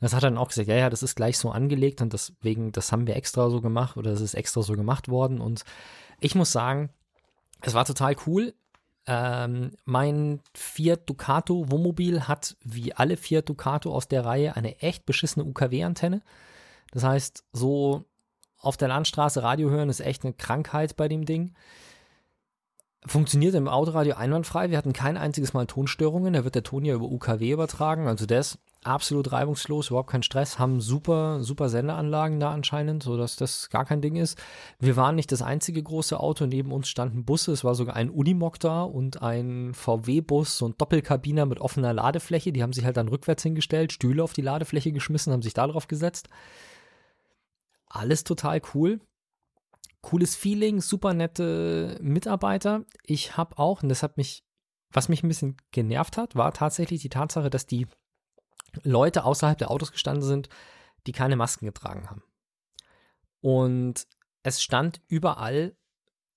Speaker 2: Das hat er dann auch gesagt, ja, ja, das ist gleich so angelegt und deswegen, das haben wir extra so gemacht oder es ist extra so gemacht worden und ich muss sagen, es war total cool. Ähm, mein Fiat Ducato Wohnmobil hat wie alle Fiat Ducato aus der Reihe eine echt beschissene UKW-Antenne. Das heißt, so auf der Landstraße Radio hören ist echt eine Krankheit bei dem Ding. Funktioniert im Autoradio einwandfrei. Wir hatten kein einziges Mal Tonstörungen. Da wird der Ton ja über UKW übertragen. Also ist absolut reibungslos, überhaupt kein Stress. Haben super, super Sendeanlagen da anscheinend, sodass das gar kein Ding ist. Wir waren nicht das einzige große Auto. Neben uns standen Busse. Es war sogar ein Unimog da und ein VW-Bus, so ein Doppelkabiner mit offener Ladefläche. Die haben sich halt dann rückwärts hingestellt, Stühle auf die Ladefläche geschmissen, haben sich da drauf gesetzt. Alles total cool. Cooles Feeling, super nette Mitarbeiter. Ich habe auch, und das hat mich, was mich ein bisschen genervt hat, war tatsächlich die Tatsache, dass die Leute außerhalb der Autos gestanden sind, die keine Masken getragen haben. Und es stand überall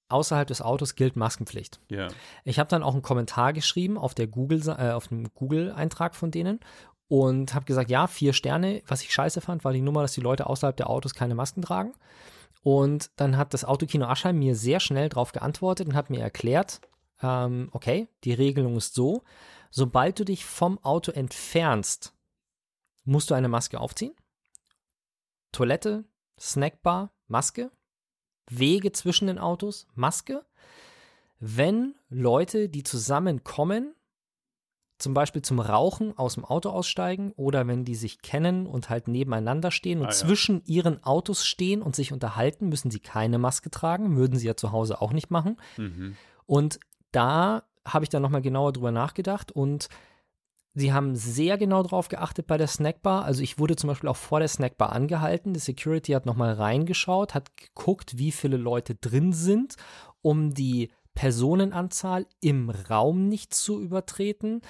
Speaker 2: außerhalb des Autos gilt Maskenpflicht.
Speaker 3: Ja.
Speaker 2: Ich habe dann auch einen Kommentar geschrieben auf der Google, äh, auf dem Google-Eintrag von denen und habe gesagt, ja, vier Sterne. Was ich scheiße fand, war die Nummer, dass die Leute außerhalb der Autos keine Masken tragen. Und dann hat das Autokino Aschheim mir sehr schnell darauf geantwortet und hat mir erklärt, ähm, okay, die Regelung ist so, sobald du dich vom Auto entfernst, musst du eine Maske aufziehen. Toilette, Snackbar, Maske. Wege zwischen den Autos, Maske. Wenn Leute, die zusammenkommen, zum Beispiel zum Rauchen aus dem Auto aussteigen oder wenn die sich kennen und halt nebeneinander stehen und
Speaker 3: Ah, ja.
Speaker 2: zwischen ihren Autos stehen und sich unterhalten, müssen sie keine Maske tragen, würden sie ja zu Hause auch nicht machen.
Speaker 3: Mhm.
Speaker 2: Und da habe ich dann nochmal genauer drüber nachgedacht und sie haben sehr genau drauf geachtet bei der Snackbar. Also ich wurde zum Beispiel auch vor der Snackbar angehalten. Die Security hat nochmal reingeschaut, hat geguckt, wie viele Leute drin sind, um die Personenanzahl im Raum nicht zu übertreten.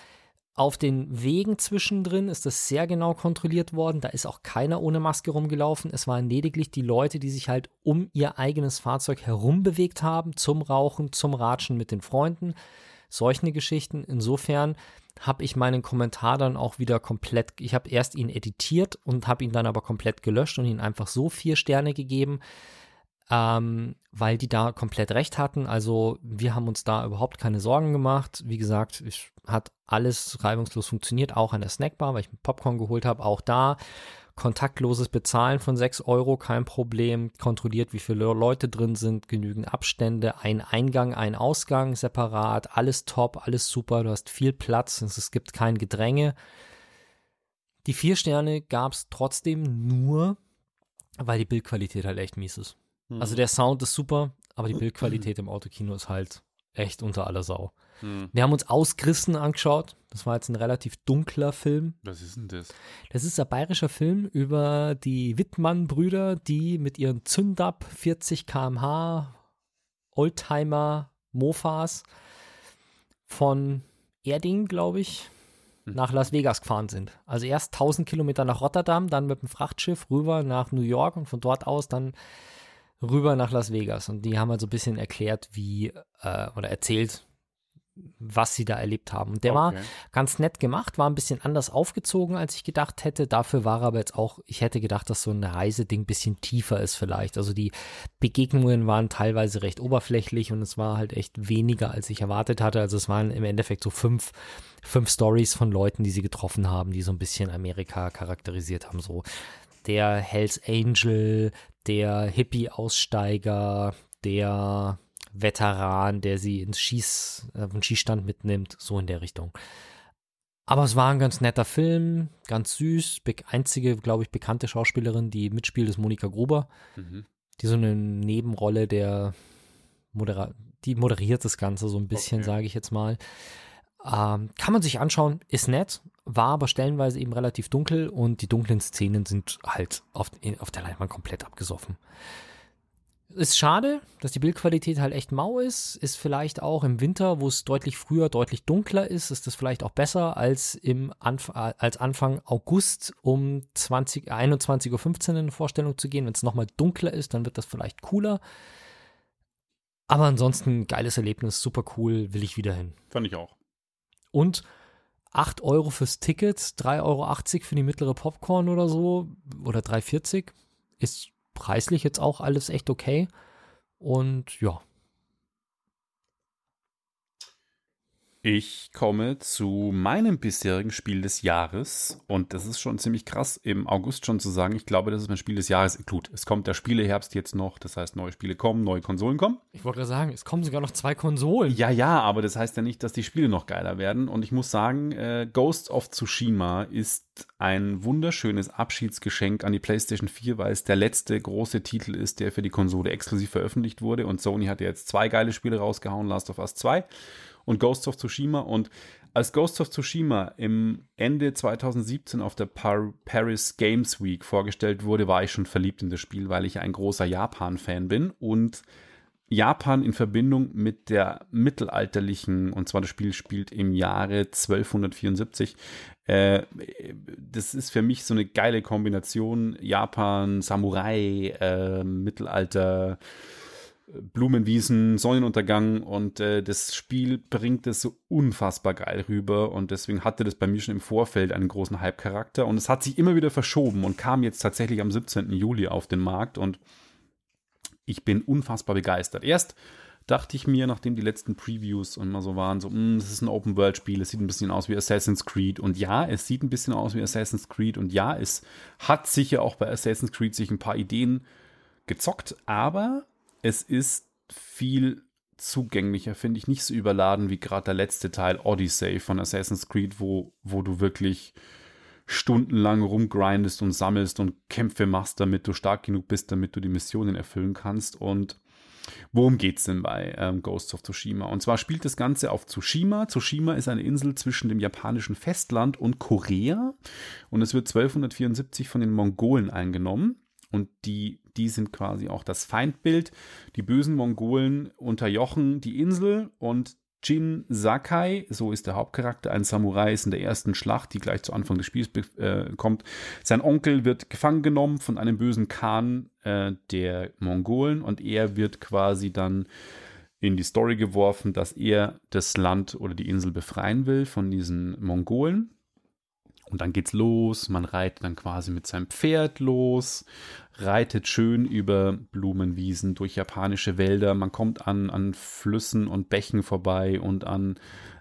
Speaker 2: Auf den Wegen zwischendrin ist das sehr genau kontrolliert worden. Da ist auch keiner ohne Maske rumgelaufen. Es waren lediglich die Leute, die sich halt um ihr eigenes Fahrzeug herum bewegt haben, zum Rauchen, zum Ratschen mit den Freunden. Solche Geschichten. Insofern habe ich meinen Kommentar dann auch wieder komplett, ich habe erst ihn editiert und habe ihn dann aber komplett gelöscht und ihn einfach so vier Sterne gegeben, ähm, weil die da komplett recht hatten. Also wir haben uns da überhaupt keine Sorgen gemacht. Wie gesagt, es hat alles reibungslos funktioniert, auch an der Snackbar, weil ich mir Popcorn geholt habe. Auch da kontaktloses Bezahlen von 6 Euro, kein Problem. Kontrolliert, wie viele Leute drin sind, genügend Abstände, ein Eingang, ein Ausgang separat, alles top, alles super. Du hast viel Platz, es gibt kein Gedränge. Die vier Sterne gab es trotzdem nur, weil die Bildqualität halt echt mies ist.
Speaker 3: Mhm.
Speaker 2: Also der Sound ist super, aber die Bildqualität im Autokino ist halt echt unter aller Sau.
Speaker 3: Mhm.
Speaker 2: Wir haben uns Ausgrissen angeschaut. Das war jetzt ein relativ dunkler Film.
Speaker 3: Was ist denn das?
Speaker 2: Das ist ein bayerischer Film über die Wittmann-Brüder, die mit ihren Zündab 40 km/h Oldtimer Mofas von Erding, glaube ich,
Speaker 3: Hm.
Speaker 2: nach Las Vegas gefahren sind. Also erst 1000 Kilometer nach Rotterdam, dann mit dem Frachtschiff rüber nach New York und von dort aus dann rüber nach Las Vegas. Und die haben halt so ein bisschen erklärt, wie, äh, oder erzählt, was sie da erlebt haben. Und der war
Speaker 3: Okay.
Speaker 2: ganz nett gemacht, war ein bisschen anders aufgezogen, als ich gedacht hätte. Dafür war er aber jetzt auch, ich hätte gedacht, dass so ein Reiseding ein bisschen tiefer ist vielleicht. Also die Begegnungen waren teilweise recht oberflächlich und es war halt echt weniger, als ich erwartet hatte. Also es waren im Endeffekt so fünf, fünf Stories von Leuten, die sie getroffen haben, die so ein bisschen Amerika charakterisiert haben. So der Hells Angel, der Hippie-Aussteiger, der Veteran, der sie ins Schieß, äh, den Schießstand mitnimmt, so in der Richtung. Aber es war ein ganz netter Film, ganz süß. Einzige, glaube ich, bekannte Schauspielerin, die mitspielt, ist Monika Gruber,
Speaker 3: Mhm.
Speaker 2: die so eine Nebenrolle der Modera die moderiert das Ganze so ein bisschen,
Speaker 3: Okay.
Speaker 2: sage ich jetzt mal. Ähm, kann man sich anschauen, ist nett, war aber stellenweise eben relativ dunkel und die dunklen Szenen sind halt auf, auf der Leinwand komplett abgesoffen. Ist schade, dass die Bildqualität halt echt mau ist. Ist vielleicht auch im Winter, wo es deutlich früher, deutlich dunkler ist, ist das vielleicht auch besser als im Anf als Anfang August um 20, 21.15 Uhr in eine Vorstellung zu gehen. Wenn es nochmal dunkler ist, dann wird das vielleicht cooler. Aber ansonsten geiles Erlebnis, super cool, will ich wieder hin.
Speaker 3: Fand ich auch.
Speaker 2: Und 8 Euro fürs Ticket, 3,80 Euro für die mittlere Popcorn oder so, oder 3,40 ist preislich jetzt auch alles echt okay. Und ja,
Speaker 3: Ich komme zu meinem bisherigen Spiel des Jahres und das ist schon ziemlich krass, im August schon zu sagen, ich glaube, das ist mein Spiel des Jahres. Gut, es kommt der Spieleherbst jetzt noch, das heißt, neue Spiele kommen, neue Konsolen kommen.
Speaker 2: ich wollte gerade sagen, es kommen sogar noch zwei Konsolen.
Speaker 3: Ja, ja, aber das heißt ja nicht, dass die Spiele noch geiler werden. Und ich muss sagen, äh, Ghost of Tsushima ist ein wunderschönes Abschiedsgeschenk an die PlayStation 4, weil es der letzte große Titel ist, der für die Konsole exklusiv veröffentlicht wurde. Und Sony hat ja jetzt zwei geile Spiele rausgehauen, Last of Us 2 und Ghost of Tsushima. Und als Ghost of Tsushima im Ende 2017 auf der Par Paris Games Week vorgestellt wurde, war ich schon verliebt in das Spiel, weil ich ein großer Japan-Fan bin und Japan in Verbindung mit der mittelalterlichen, und zwar das Spiel spielt im Jahre 1274. Äh, das ist für mich so eine geile Kombination Japan, Samurai, äh, Mittelalter, Blumenwiesen, Sonnenuntergang und äh, das Spiel bringt es so unfassbar geil rüber und deswegen hatte das bei mir schon im Vorfeld einen großen Hype-Charakter und es hat sich immer wieder verschoben und kam jetzt tatsächlich am 17. Juli auf den Markt und ich bin unfassbar begeistert. Erst dachte ich mir, nachdem die letzten Previews immer so waren, so, hm, das ist ein Open-World-Spiel, es sieht ein bisschen aus wie Assassin's Creed. Und ja, es sieht ein bisschen aus wie Assassin's Creed. Und ja, es hat sicher auch bei Assassin's Creed sich ein paar Ideen gezockt, aber es ist viel zugänglicher, finde ich, nicht so überladen wie gerade der letzte Teil Odyssey von Assassin's Creed, wo, wo du wirklich stundenlang rumgrindest und sammelst und Kämpfe machst, damit du stark genug bist, damit du die Missionen erfüllen kannst. Und worum geht es denn bei ähm, Ghosts of Tsushima? Und zwar spielt das Ganze auf Tsushima. Tsushima ist eine Insel zwischen dem japanischen Festland und Korea und es wird 1274 von den Mongolen eingenommen. Und die, die sind quasi auch das Feindbild. Die bösen Mongolen unterjochen die Insel und Jin Sakai, so ist der Hauptcharakter, ein Samurai ist in der ersten Schlacht, die gleich zu Anfang des Spiels äh, kommt. Sein Onkel wird gefangen genommen von einem bösen Khan äh, der Mongolen und er wird quasi dann in die Story geworfen, dass er das Land oder die Insel befreien will von diesen Mongolen. Und dann geht's los, man reitet dann quasi mit seinem Pferd los, reitet schön über Blumenwiesen, durch japanische Wälder, man kommt an, an Flüssen und Bächen vorbei und an,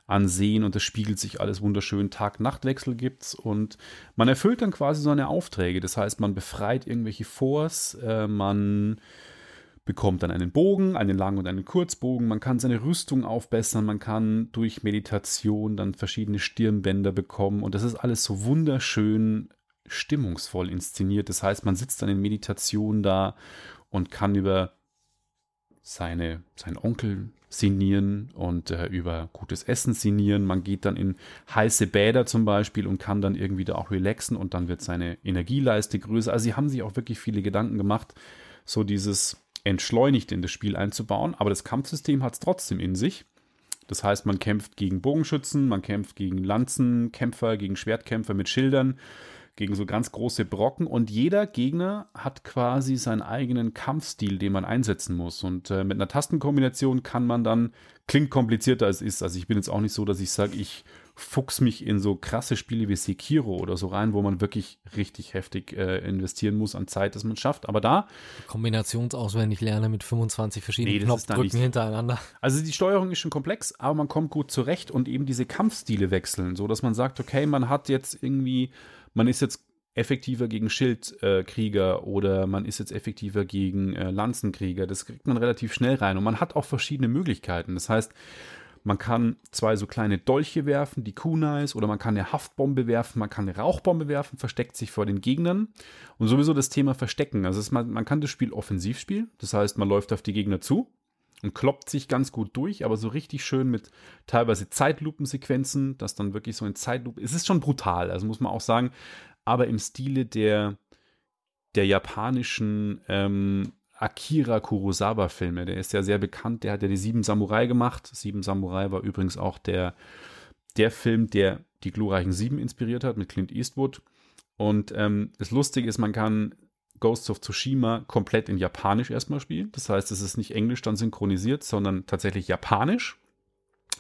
Speaker 3: an Seen und es spiegelt sich alles wunderschön. Tag-Nacht-Wechsel gibt's und man erfüllt dann quasi seine Aufträge. Das heißt, man befreit irgendwelche Forts, äh, man bekommt dann einen Bogen, einen langen und einen Kurzbogen. Man kann seine Rüstung aufbessern, man kann durch Meditation dann verschiedene Stirnbänder bekommen und das ist alles so wunderschön stimmungsvoll inszeniert. Das heißt, man sitzt dann in Meditation da und kann über seine, seinen Onkel sinnieren und äh, über gutes Essen sinnieren. Man geht dann in heiße Bäder zum Beispiel und kann dann irgendwie da auch relaxen und dann wird seine Energieleiste größer. Also sie haben sich auch wirklich viele Gedanken gemacht, so dieses entschleunigt in das Spiel einzubauen, aber das Kampfsystem hat es trotzdem in sich. Das heißt, man kämpft gegen Bogenschützen, man kämpft gegen Lanzenkämpfer, gegen Schwertkämpfer mit Schildern, gegen so ganz große Brocken und jeder Gegner hat quasi seinen eigenen Kampfstil, den man einsetzen muss. Und äh, mit einer Tastenkombination kann man dann, klingt komplizierter als es ist. Also ich bin jetzt auch nicht so, dass ich sage, ich fuchs mich in so krasse Spiele wie Sekiro oder so rein, wo man wirklich richtig heftig äh, investieren muss an Zeit, dass man schafft. Aber da.
Speaker 2: Kombinationsauswendig lerne mit 25 verschiedenen nee, Knopfdrücken hintereinander.
Speaker 3: Also die Steuerung ist schon komplex, aber man kommt gut zurecht und eben diese Kampfstile wechseln, so dass man sagt, okay, man hat jetzt irgendwie, man ist jetzt effektiver gegen Schildkrieger äh, oder man ist jetzt effektiver gegen äh, Lanzenkrieger. Das kriegt man relativ schnell rein und man hat auch verschiedene Möglichkeiten. Das heißt, man kann zwei so kleine Dolche werfen, die Kunais, oder man kann eine Haftbombe werfen, man kann eine Rauchbombe werfen, versteckt sich vor den Gegnern. Und sowieso das Thema Verstecken. Also man, man kann das Spiel offensiv spielen, das heißt, man läuft auf die Gegner zu und kloppt sich ganz gut durch, aber so richtig schön mit teilweise Zeitlupensequenzen, das dann wirklich so in Zeitlupe. Es ist schon brutal, also muss man auch sagen, aber im Stile der, der japanischen ähm, Akira Kurosawa-Filme. Der ist ja sehr bekannt. Der hat ja die Sieben Samurai gemacht. Sieben Samurai war übrigens auch der, der Film, der die glorreichen Sieben inspiriert hat mit Clint Eastwood. Und ähm, das Lustige ist, man kann Ghosts of Tsushima komplett in Japanisch erstmal spielen. Das heißt, es ist nicht Englisch dann synchronisiert, sondern tatsächlich Japanisch.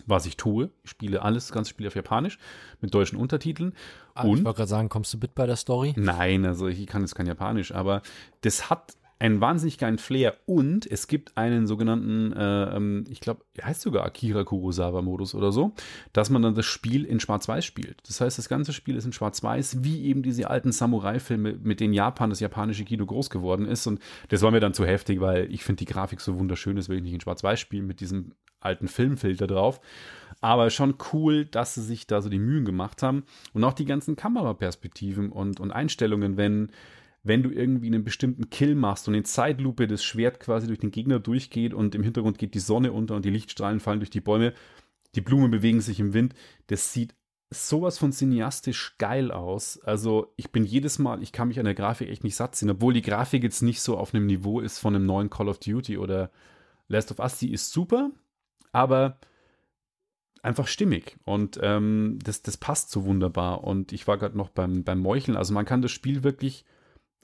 Speaker 3: Was ich tue. Ich spiele alles, das ganze Spiel auf Japanisch mit deutschen Untertiteln.
Speaker 2: Ah, und, ich wollte gerade sagen, kommst du mit bei der Story?
Speaker 3: Nein, also ich kann jetzt kein Japanisch, aber das hat einen wahnsinnig geilen Flair und es gibt einen sogenannten, äh, ähm, ich glaube, heißt sogar Akira Kurosawa-Modus oder so, dass man dann das Spiel in Schwarz-Weiß spielt. Das heißt, das ganze Spiel ist in Schwarz-Weiß, wie eben diese alten Samurai-Filme, mit denen Japan, das japanische Kino groß geworden ist. Und das war mir dann zu heftig, weil ich finde die Grafik so wunderschön, will ich nicht in Schwarz-Weiß spielen mit diesem alten Filmfilter drauf. Aber schon cool, dass sie sich da so die Mühen gemacht haben. Und auch die ganzen Kameraperspektiven und, und Einstellungen, wenn wenn du irgendwie einen bestimmten Kill machst und in Zeitlupe das Schwert quasi durch den Gegner durchgeht und im Hintergrund geht die Sonne unter und die Lichtstrahlen fallen durch die Bäume, die Blumen bewegen sich im Wind, das sieht sowas von cineastisch geil aus. Also ich bin jedes Mal, ich kann mich an der Grafik echt nicht satt sehen, obwohl die Grafik jetzt nicht so auf einem Niveau ist von einem neuen Call of Duty oder Last of Us, die ist super, aber einfach stimmig und ähm, das, das passt so wunderbar und ich war gerade noch beim, beim Meucheln, also man kann das Spiel wirklich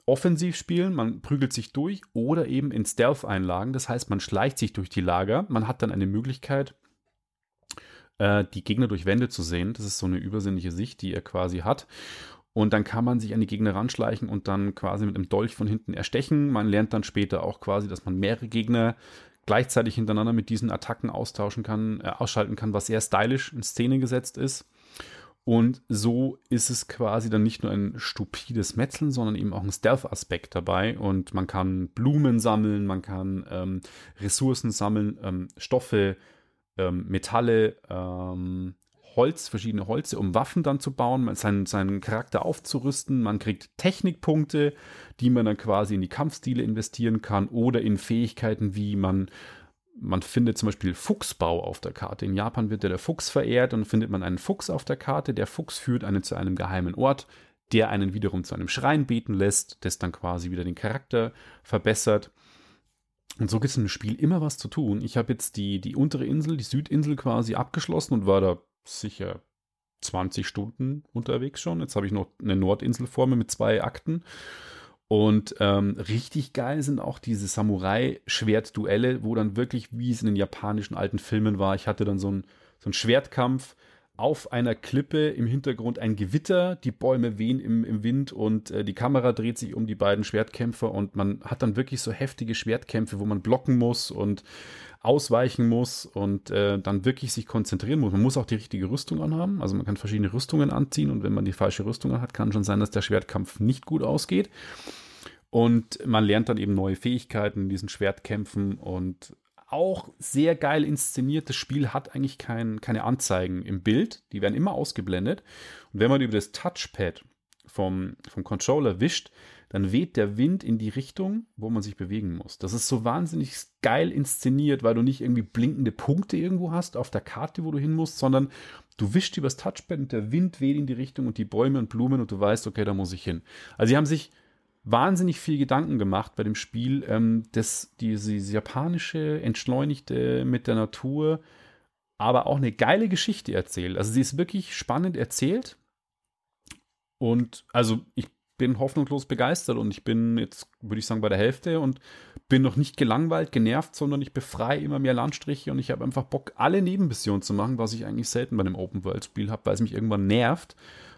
Speaker 3: offensiv spielen, man prügelt sich durch oder eben in Stealth-Einlagen. Das heißt, man schleicht sich durch die Lager. Man hat dann eine Möglichkeit, äh, die Gegner durch Wände zu sehen. Das ist so eine übersinnliche Sicht, die er quasi hat. Und dann kann man sich an die Gegner ranschleichen und dann quasi mit einem Dolch von hinten erstechen. Man lernt dann später auch quasi, dass man mehrere Gegner gleichzeitig hintereinander mit diesen Attacken austauschen kann, äh, ausschalten kann, was sehr stylisch in Szene gesetzt ist. Und so ist es quasi dann nicht nur ein stupides Metzeln, sondern eben auch ein Stealth-Aspekt dabei. Und man kann Blumen sammeln, man kann ähm, Ressourcen sammeln, ähm, Stoffe, ähm, Metalle, ähm, Holz, verschiedene Holze, um Waffen dann zu bauen, seinen, seinen Charakter aufzurüsten. Man kriegt Technikpunkte, die man dann quasi in die Kampfstile investieren kann oder in Fähigkeiten, wie man man findet zum Beispiel Fuchsbau auf der Karte. In Japan wird ja der Fuchs verehrt und findet man einen Fuchs auf der Karte. Der Fuchs führt einen zu einem geheimen Ort, der einen wiederum zu einem Schrein beten lässt, das dann quasi wieder den Charakter verbessert. Und so gibt es im Spiel immer was zu tun. Ich habe jetzt die, die untere Insel, die Südinsel quasi abgeschlossen und war da sicher 20 Stunden unterwegs schon. Jetzt habe ich noch eine Nordinsel vor mir mit zwei Akten. Und ähm, richtig geil sind auch diese Samurai-Schwertduelle, wo dann wirklich, wie es in den japanischen alten Filmen war, ich hatte dann so einen so Schwertkampf auf einer Klippe, im Hintergrund ein Gewitter, die Bäume wehen im, im Wind und äh, die Kamera dreht sich um die beiden Schwertkämpfer und man hat dann wirklich so heftige Schwertkämpfe, wo man blocken muss und ausweichen muss und äh, dann wirklich sich konzentrieren muss. Man muss auch die richtige Rüstung anhaben, also man kann verschiedene Rüstungen anziehen und wenn man die falsche Rüstung hat, kann schon sein, dass der Schwertkampf nicht gut ausgeht. Und man lernt dann eben neue Fähigkeiten in diesen Schwertkämpfen und auch sehr geil inszeniert. Das Spiel hat eigentlich kein, keine Anzeigen im Bild, die werden immer ausgeblendet. Und wenn man über das Touchpad vom, vom Controller wischt, dann weht der Wind in die Richtung, wo man sich bewegen muss. Das ist so wahnsinnig geil inszeniert, weil du nicht irgendwie blinkende Punkte irgendwo hast auf der Karte, wo du hin musst, sondern du wischst übers Touchpad und der Wind weht in die Richtung und die Bäume und Blumen und du weißt, okay, da muss ich hin. Also sie haben sich wahnsinnig viel Gedanken gemacht bei dem Spiel, ähm, das, diese, diese japanische, entschleunigte mit der Natur, aber auch eine geile Geschichte erzählt. Also sie ist wirklich spannend erzählt. Und also ich bin hoffnungslos begeistert und ich bin jetzt, würde ich sagen, bei der Hälfte und bin noch nicht gelangweilt, genervt, sondern ich befreie immer mehr Landstriche und ich habe einfach Bock, alle Nebenmissionen zu machen, was ich eigentlich selten bei einem Open-World-Spiel habe, weil es mich irgendwann nervt.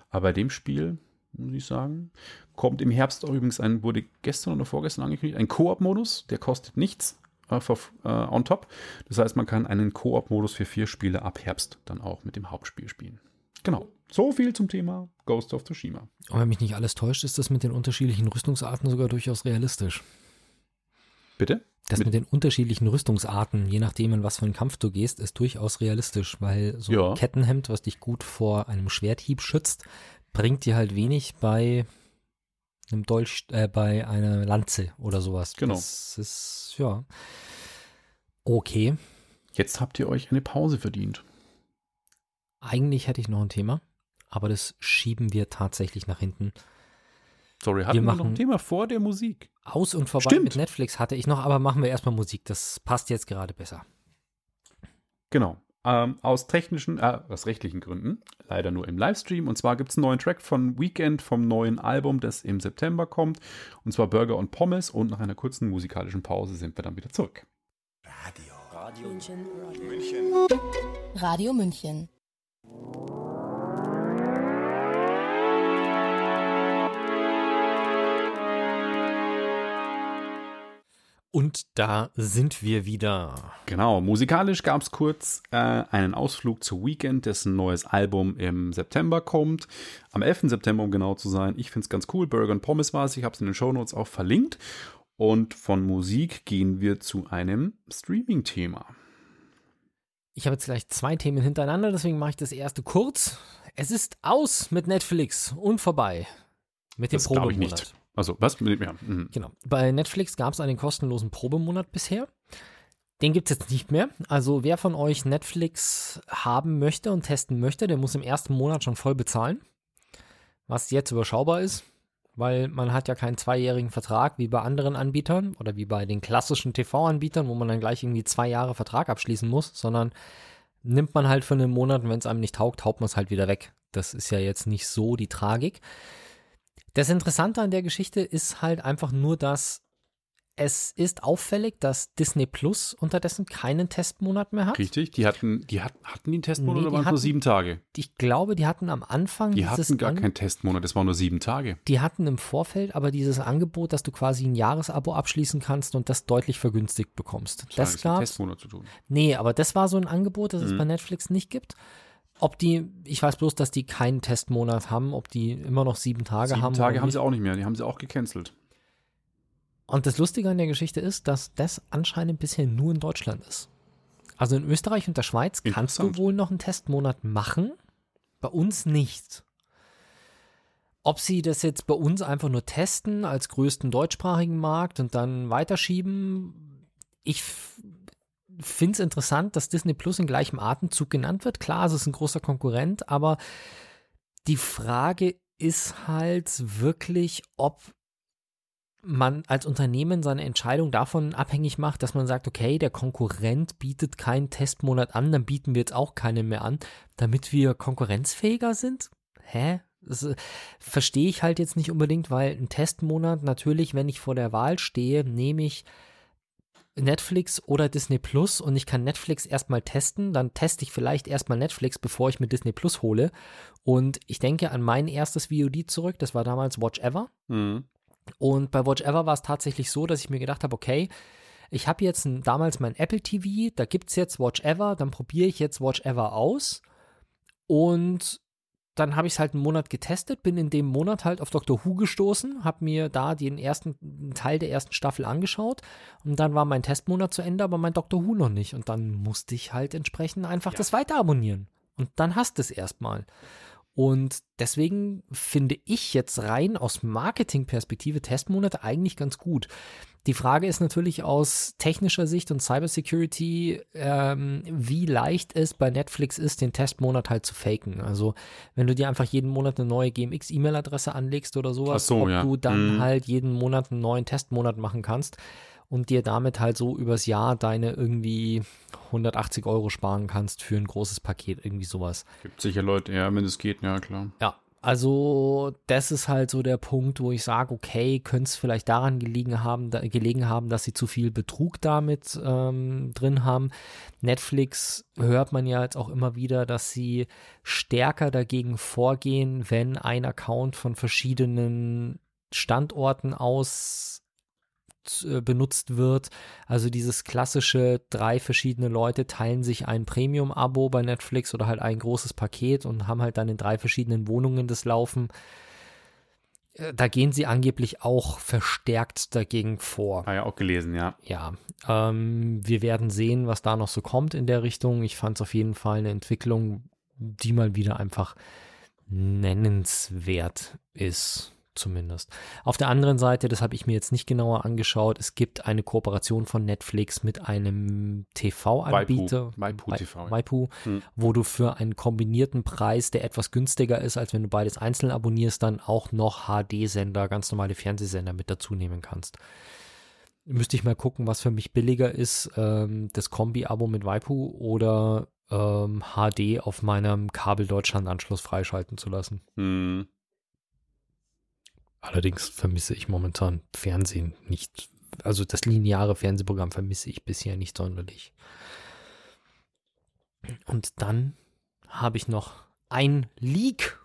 Speaker 3: Aber bei dem Spiel, muss ich sagen, kommt im Herbst auch übrigens ein, wurde gestern oder vorgestern angekündigt, ein Koop-Modus, der kostet nichts äh, äh, on top. Das heißt, man kann einen Koop-Modus für vier Spiele ab Herbst dann auch mit dem Hauptspiel spielen. Genau. So viel zum Thema Ghost of Tsushima.
Speaker 2: Und wenn mich nicht alles täuscht, ist das mit den unterschiedlichen Rüstungsarten sogar durchaus realistisch.
Speaker 3: Bitte?
Speaker 2: Das mit, mit den unterschiedlichen Rüstungsarten, je nachdem, in was für einen Kampf du gehst, ist durchaus realistisch, weil so ja. ein Kettenhemd, was dich gut vor einem Schwerthieb schützt, bringt dir halt wenig bei einem Dolch, äh, bei einer Lanze oder sowas.
Speaker 3: Genau.
Speaker 2: Das ist, ja. Okay.
Speaker 3: Jetzt habt ihr euch eine Pause verdient.
Speaker 2: Eigentlich hätte ich noch ein Thema, aber das schieben wir tatsächlich nach hinten.
Speaker 3: Sorry, hatten wir, wir noch ein Thema vor der Musik?
Speaker 2: Aus und vorbei
Speaker 3: Stimmt.
Speaker 2: mit Netflix hatte ich noch, aber machen wir erstmal Musik. Das passt jetzt gerade besser.
Speaker 3: Genau. Ähm, aus technischen, äh, aus rechtlichen Gründen, leider nur im Livestream. Und zwar gibt es einen neuen Track von Weekend vom neuen Album, das im September kommt. Und zwar Burger und Pommes. Und nach einer kurzen musikalischen Pause sind wir dann wieder zurück.
Speaker 4: Radio. Radio München. Radio München. Radio München.
Speaker 2: Und da sind wir wieder.
Speaker 3: Genau, musikalisch gab es kurz äh, einen Ausflug zu Weekend, dessen neues Album im September kommt. Am 11. September, um genau zu sein. Ich finde es ganz cool. Burger und Pommes war es. Ich habe es in den Shownotes auch verlinkt. Und von Musik gehen wir zu einem Streaming-Thema.
Speaker 2: Ich habe jetzt gleich zwei Themen hintereinander, deswegen mache ich das erste kurz. Es ist aus mit Netflix und vorbei. Mit dem Probemonat.
Speaker 3: Also, was? Ja. Mhm.
Speaker 2: Genau. Bei Netflix gab es einen kostenlosen Probemonat bisher. Den gibt es jetzt nicht mehr. Also, wer von euch Netflix haben möchte und testen möchte, der muss im ersten Monat schon voll bezahlen. Was jetzt überschaubar ist, weil man hat ja keinen zweijährigen Vertrag wie bei anderen Anbietern oder wie bei den klassischen TV-Anbietern, wo man dann gleich irgendwie zwei Jahre Vertrag abschließen muss, sondern nimmt man halt für einen Monat und wenn es einem nicht taugt, haut man es halt wieder weg. Das ist ja jetzt nicht so die Tragik. Das Interessante an der Geschichte ist halt einfach nur, dass es ist auffällig, dass Disney Plus unterdessen keinen Testmonat mehr hat.
Speaker 3: Richtig, die hatten, die hatten, hatten einen Testmonat
Speaker 2: Nee,
Speaker 3: oder waren es nur
Speaker 2: hatten-
Speaker 3: sieben Tage?
Speaker 2: Ich glaube, die hatten am Anfang
Speaker 3: Die hatten gar
Speaker 2: An-
Speaker 3: keinen Testmonat, das waren nur sieben Tage.
Speaker 2: Die hatten im Vorfeld aber dieses Angebot, dass du quasi ein Jahresabo abschließen kannst und das deutlich vergünstigt bekommst.
Speaker 3: Das hat
Speaker 2: Das
Speaker 3: nichts mit
Speaker 2: gab's.
Speaker 3: Testmonat zu tun.
Speaker 2: Nee, aber das war so ein Angebot, das es
Speaker 3: Mhm.
Speaker 2: bei Netflix nicht gibt. Ob die, ich weiß bloß, dass die keinen Testmonat haben, ob die immer noch sieben Tage
Speaker 3: Sieben
Speaker 2: haben.
Speaker 3: Tage
Speaker 2: oder
Speaker 3: haben
Speaker 2: nicht.
Speaker 3: sie auch nicht mehr, die haben sie auch gecancelt.
Speaker 2: Und das Lustige an der Geschichte ist, dass das anscheinend bisher nur in Deutschland ist. Also in Österreich und der Schweiz kannst du wohl noch einen Testmonat machen, bei uns nicht. Ob sie das jetzt bei uns einfach nur testen als größten deutschsprachigen Markt und dann weiterschieben, ich finde es interessant, dass Disney Plus in gleichem Atemzug genannt wird. Klar, es ist ein großer Konkurrent, aber die Frage ist halt wirklich, ob man als Unternehmen seine Entscheidung davon abhängig macht, dass man sagt, okay, der Konkurrent bietet keinen Testmonat an, dann bieten wir jetzt auch keinen mehr an, damit wir konkurrenzfähiger sind? Hä? Das äh, verstehe ich halt jetzt nicht unbedingt, weil ein Testmonat natürlich, wenn ich vor der Wahl stehe, nehme ich Netflix oder Disney Plus und ich kann Netflix erstmal testen, dann teste ich vielleicht erstmal Netflix, bevor ich mir Disney Plus hole. Und ich denke an mein erstes VOD zurück, das war damals Watch Ever.
Speaker 3: Mhm.
Speaker 2: Und bei Watch Ever war es tatsächlich so, dass ich mir gedacht habe, okay, ich habe jetzt ein, damals mein Apple TV, da gibt es jetzt Watch Ever, dann probiere ich jetzt Watch Ever aus. Und dann habe ich es halt einen Monat getestet, bin in dem Monat halt auf Dr. Who gestoßen, habe mir da den ersten Teil der ersten Staffel angeschaut und dann war mein Testmonat zu Ende, aber mein Dr. Who noch nicht. Und dann musste ich halt entsprechend einfach das weiter abonnieren. Und dann hast du es erstmal. Und deswegen finde ich jetzt rein aus Marketingperspektive Testmonate eigentlich ganz gut. Die Frage ist natürlich aus technischer Sicht und Cybersecurity, ähm, wie leicht es bei Netflix ist, den Testmonat halt zu faken. Also wenn du dir einfach jeden Monat eine neue GMX-E-Mail-Adresse anlegst oder sowas,
Speaker 3: so,
Speaker 2: ob
Speaker 3: ja.
Speaker 2: du dann
Speaker 3: Mhm.
Speaker 2: halt jeden Monat einen neuen Testmonat machen kannst und dir damit halt so übers Jahr deine irgendwie 180 Euro sparen kannst für ein großes Paket, irgendwie sowas.
Speaker 3: Gibt sicher Leute, ja, wenn es geht, ja klar.
Speaker 2: Ja, also das ist halt so der Punkt, wo ich sage, okay, könnte es vielleicht daran gelegen haben, da, gelegen haben, dass sie zu viel Betrug damit ähm, drin haben. Netflix hört man ja jetzt auch immer wieder, dass sie stärker dagegen vorgehen, wenn ein Account von verschiedenen Standorten aus benutzt wird. Also dieses klassische, drei verschiedene Leute teilen sich ein Premium-Abo bei Netflix oder halt ein großes Paket und haben halt dann in drei verschiedenen Wohnungen das laufen. Äh, Da gehen sie angeblich auch verstärkt dagegen vor.
Speaker 3: Ah ja, auch gelesen, ja.
Speaker 2: Ja, ähm, wir werden sehen, was da noch so kommt in der Richtung. Ich fand es auf jeden Fall eine Entwicklung, die mal wieder einfach nennenswert ist, zumindest. Auf der anderen Seite, das habe ich mir jetzt nicht genauer angeschaut, es gibt eine Kooperation von Netflix mit einem TV-Anbieter.
Speaker 3: TV.
Speaker 2: Waipu,
Speaker 3: Hm.
Speaker 2: wo du für einen kombinierten Preis, der etwas günstiger ist, als wenn du beides einzeln abonnierst, dann auch noch HD-Sender, ganz normale Fernsehsender mit dazu nehmen kannst. Müsste ich mal gucken, was für mich billiger ist, ähm, das Kombi-Abo mit Waipu oder ähm, HD auf meinem Kabel-Deutschland-Anschluss freischalten zu lassen.
Speaker 3: Hm.
Speaker 2: Allerdings vermisse ich momentan Fernsehen nicht. Also das lineare Fernsehprogramm vermisse ich bisher nicht sonderlich. Und dann habe ich noch ein Leak.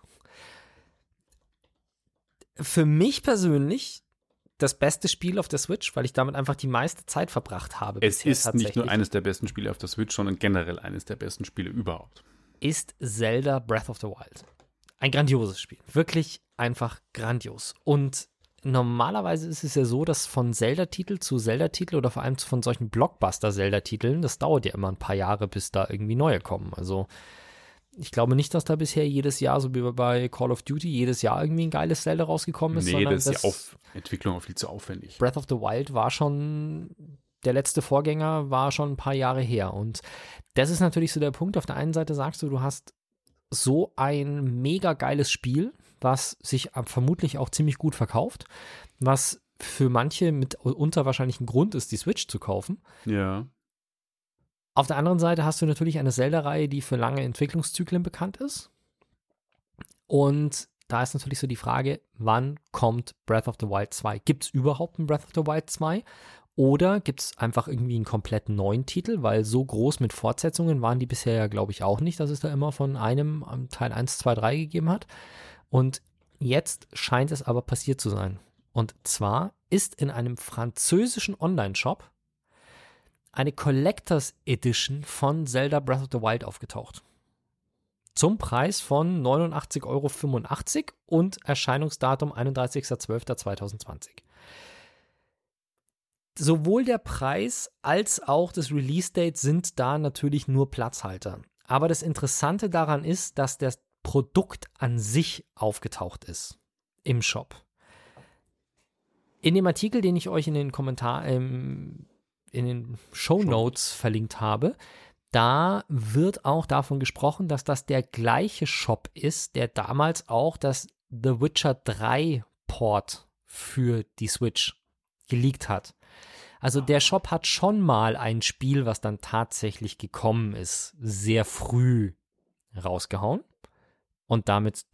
Speaker 2: Für mich persönlich das beste Spiel auf der Switch, weil ich damit einfach die meiste Zeit verbracht habe.
Speaker 3: Es ist nicht nur eines der besten Spiele auf der Switch, sondern generell eines der besten Spiele überhaupt.
Speaker 2: ist Zelda Breath of the Wild. Ein grandioses Spiel. Wirklich einfach grandios. Und normalerweise ist es ja so, dass von Zelda-Titel zu Zelda-Titel oder vor allem von solchen Blockbuster-Zelda-Titeln, das dauert ja immer ein paar Jahre, bis da irgendwie neue kommen. Also ich glaube nicht, dass da bisher jedes Jahr, so wie bei Call of Duty, jedes Jahr irgendwie ein geiles Zelda rausgekommen ist.
Speaker 3: nee,
Speaker 2: sondern
Speaker 3: das ist die Auf Entwicklung auch viel zu aufwendig.
Speaker 2: Breath of the Wild war schon, der letzte Vorgänger war schon ein paar Jahre her. Und das ist natürlich so der Punkt. Auf der einen Seite sagst du, du hast so ein mega geiles Spiel, was sich vermutlich auch ziemlich gut verkauft, was für manche mit unter wahrscheinlich ein Grund ist, die Switch zu kaufen.
Speaker 3: Ja.
Speaker 2: Auf der anderen Seite hast du natürlich eine Zelda-Reihe, die für lange Entwicklungszyklen bekannt ist. Und da ist natürlich so die Frage, wann kommt Breath of the Wild 2? Gibt es überhaupt ein Breath of the Wild 2? Oder gibt es einfach irgendwie einen komplett neuen Titel? Weil so groß mit Fortsetzungen waren die bisher ja, glaube ich, auch nicht, dass es da immer von einem Teil 1, 2, 3 gegeben hat. Und jetzt scheint es aber passiert zu sein. Und zwar ist in einem französischen Online-Shop eine Collectors Edition von Zelda Breath of the Wild aufgetaucht. Zum Preis von 89,85 Euro und Erscheinungsdatum 31.12.2020. Sowohl der Preis als auch das Release-Date sind da natürlich nur Platzhalter. Aber das Interessante daran ist, dass das Produkt an sich aufgetaucht ist im Shop. In dem Artikel, den ich euch in den Kommentar, ähm, in den Show Notes verlinkt habe, da wird auch davon gesprochen, dass das der gleiche Shop ist, der damals auch das The Witcher 3 Port für die Switch geleakt hat. Also der Shop hat schon mal ein Spiel, was dann tatsächlich gekommen ist, sehr früh rausgehauen und damit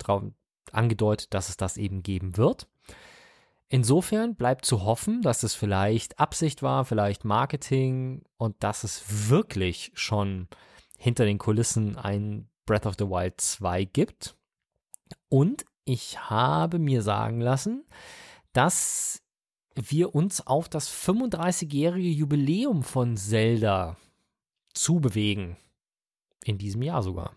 Speaker 2: angedeutet, dass es das eben geben wird. Insofern bleibt zu hoffen, dass es vielleicht Absicht war, vielleicht Marketing und dass es wirklich schon hinter den Kulissen ein Breath of the Wild 2 gibt. Und ich habe mir sagen lassen, dass wir uns auf das 35-jährige Jubiläum von Zelda zubewegen. In diesem Jahr sogar.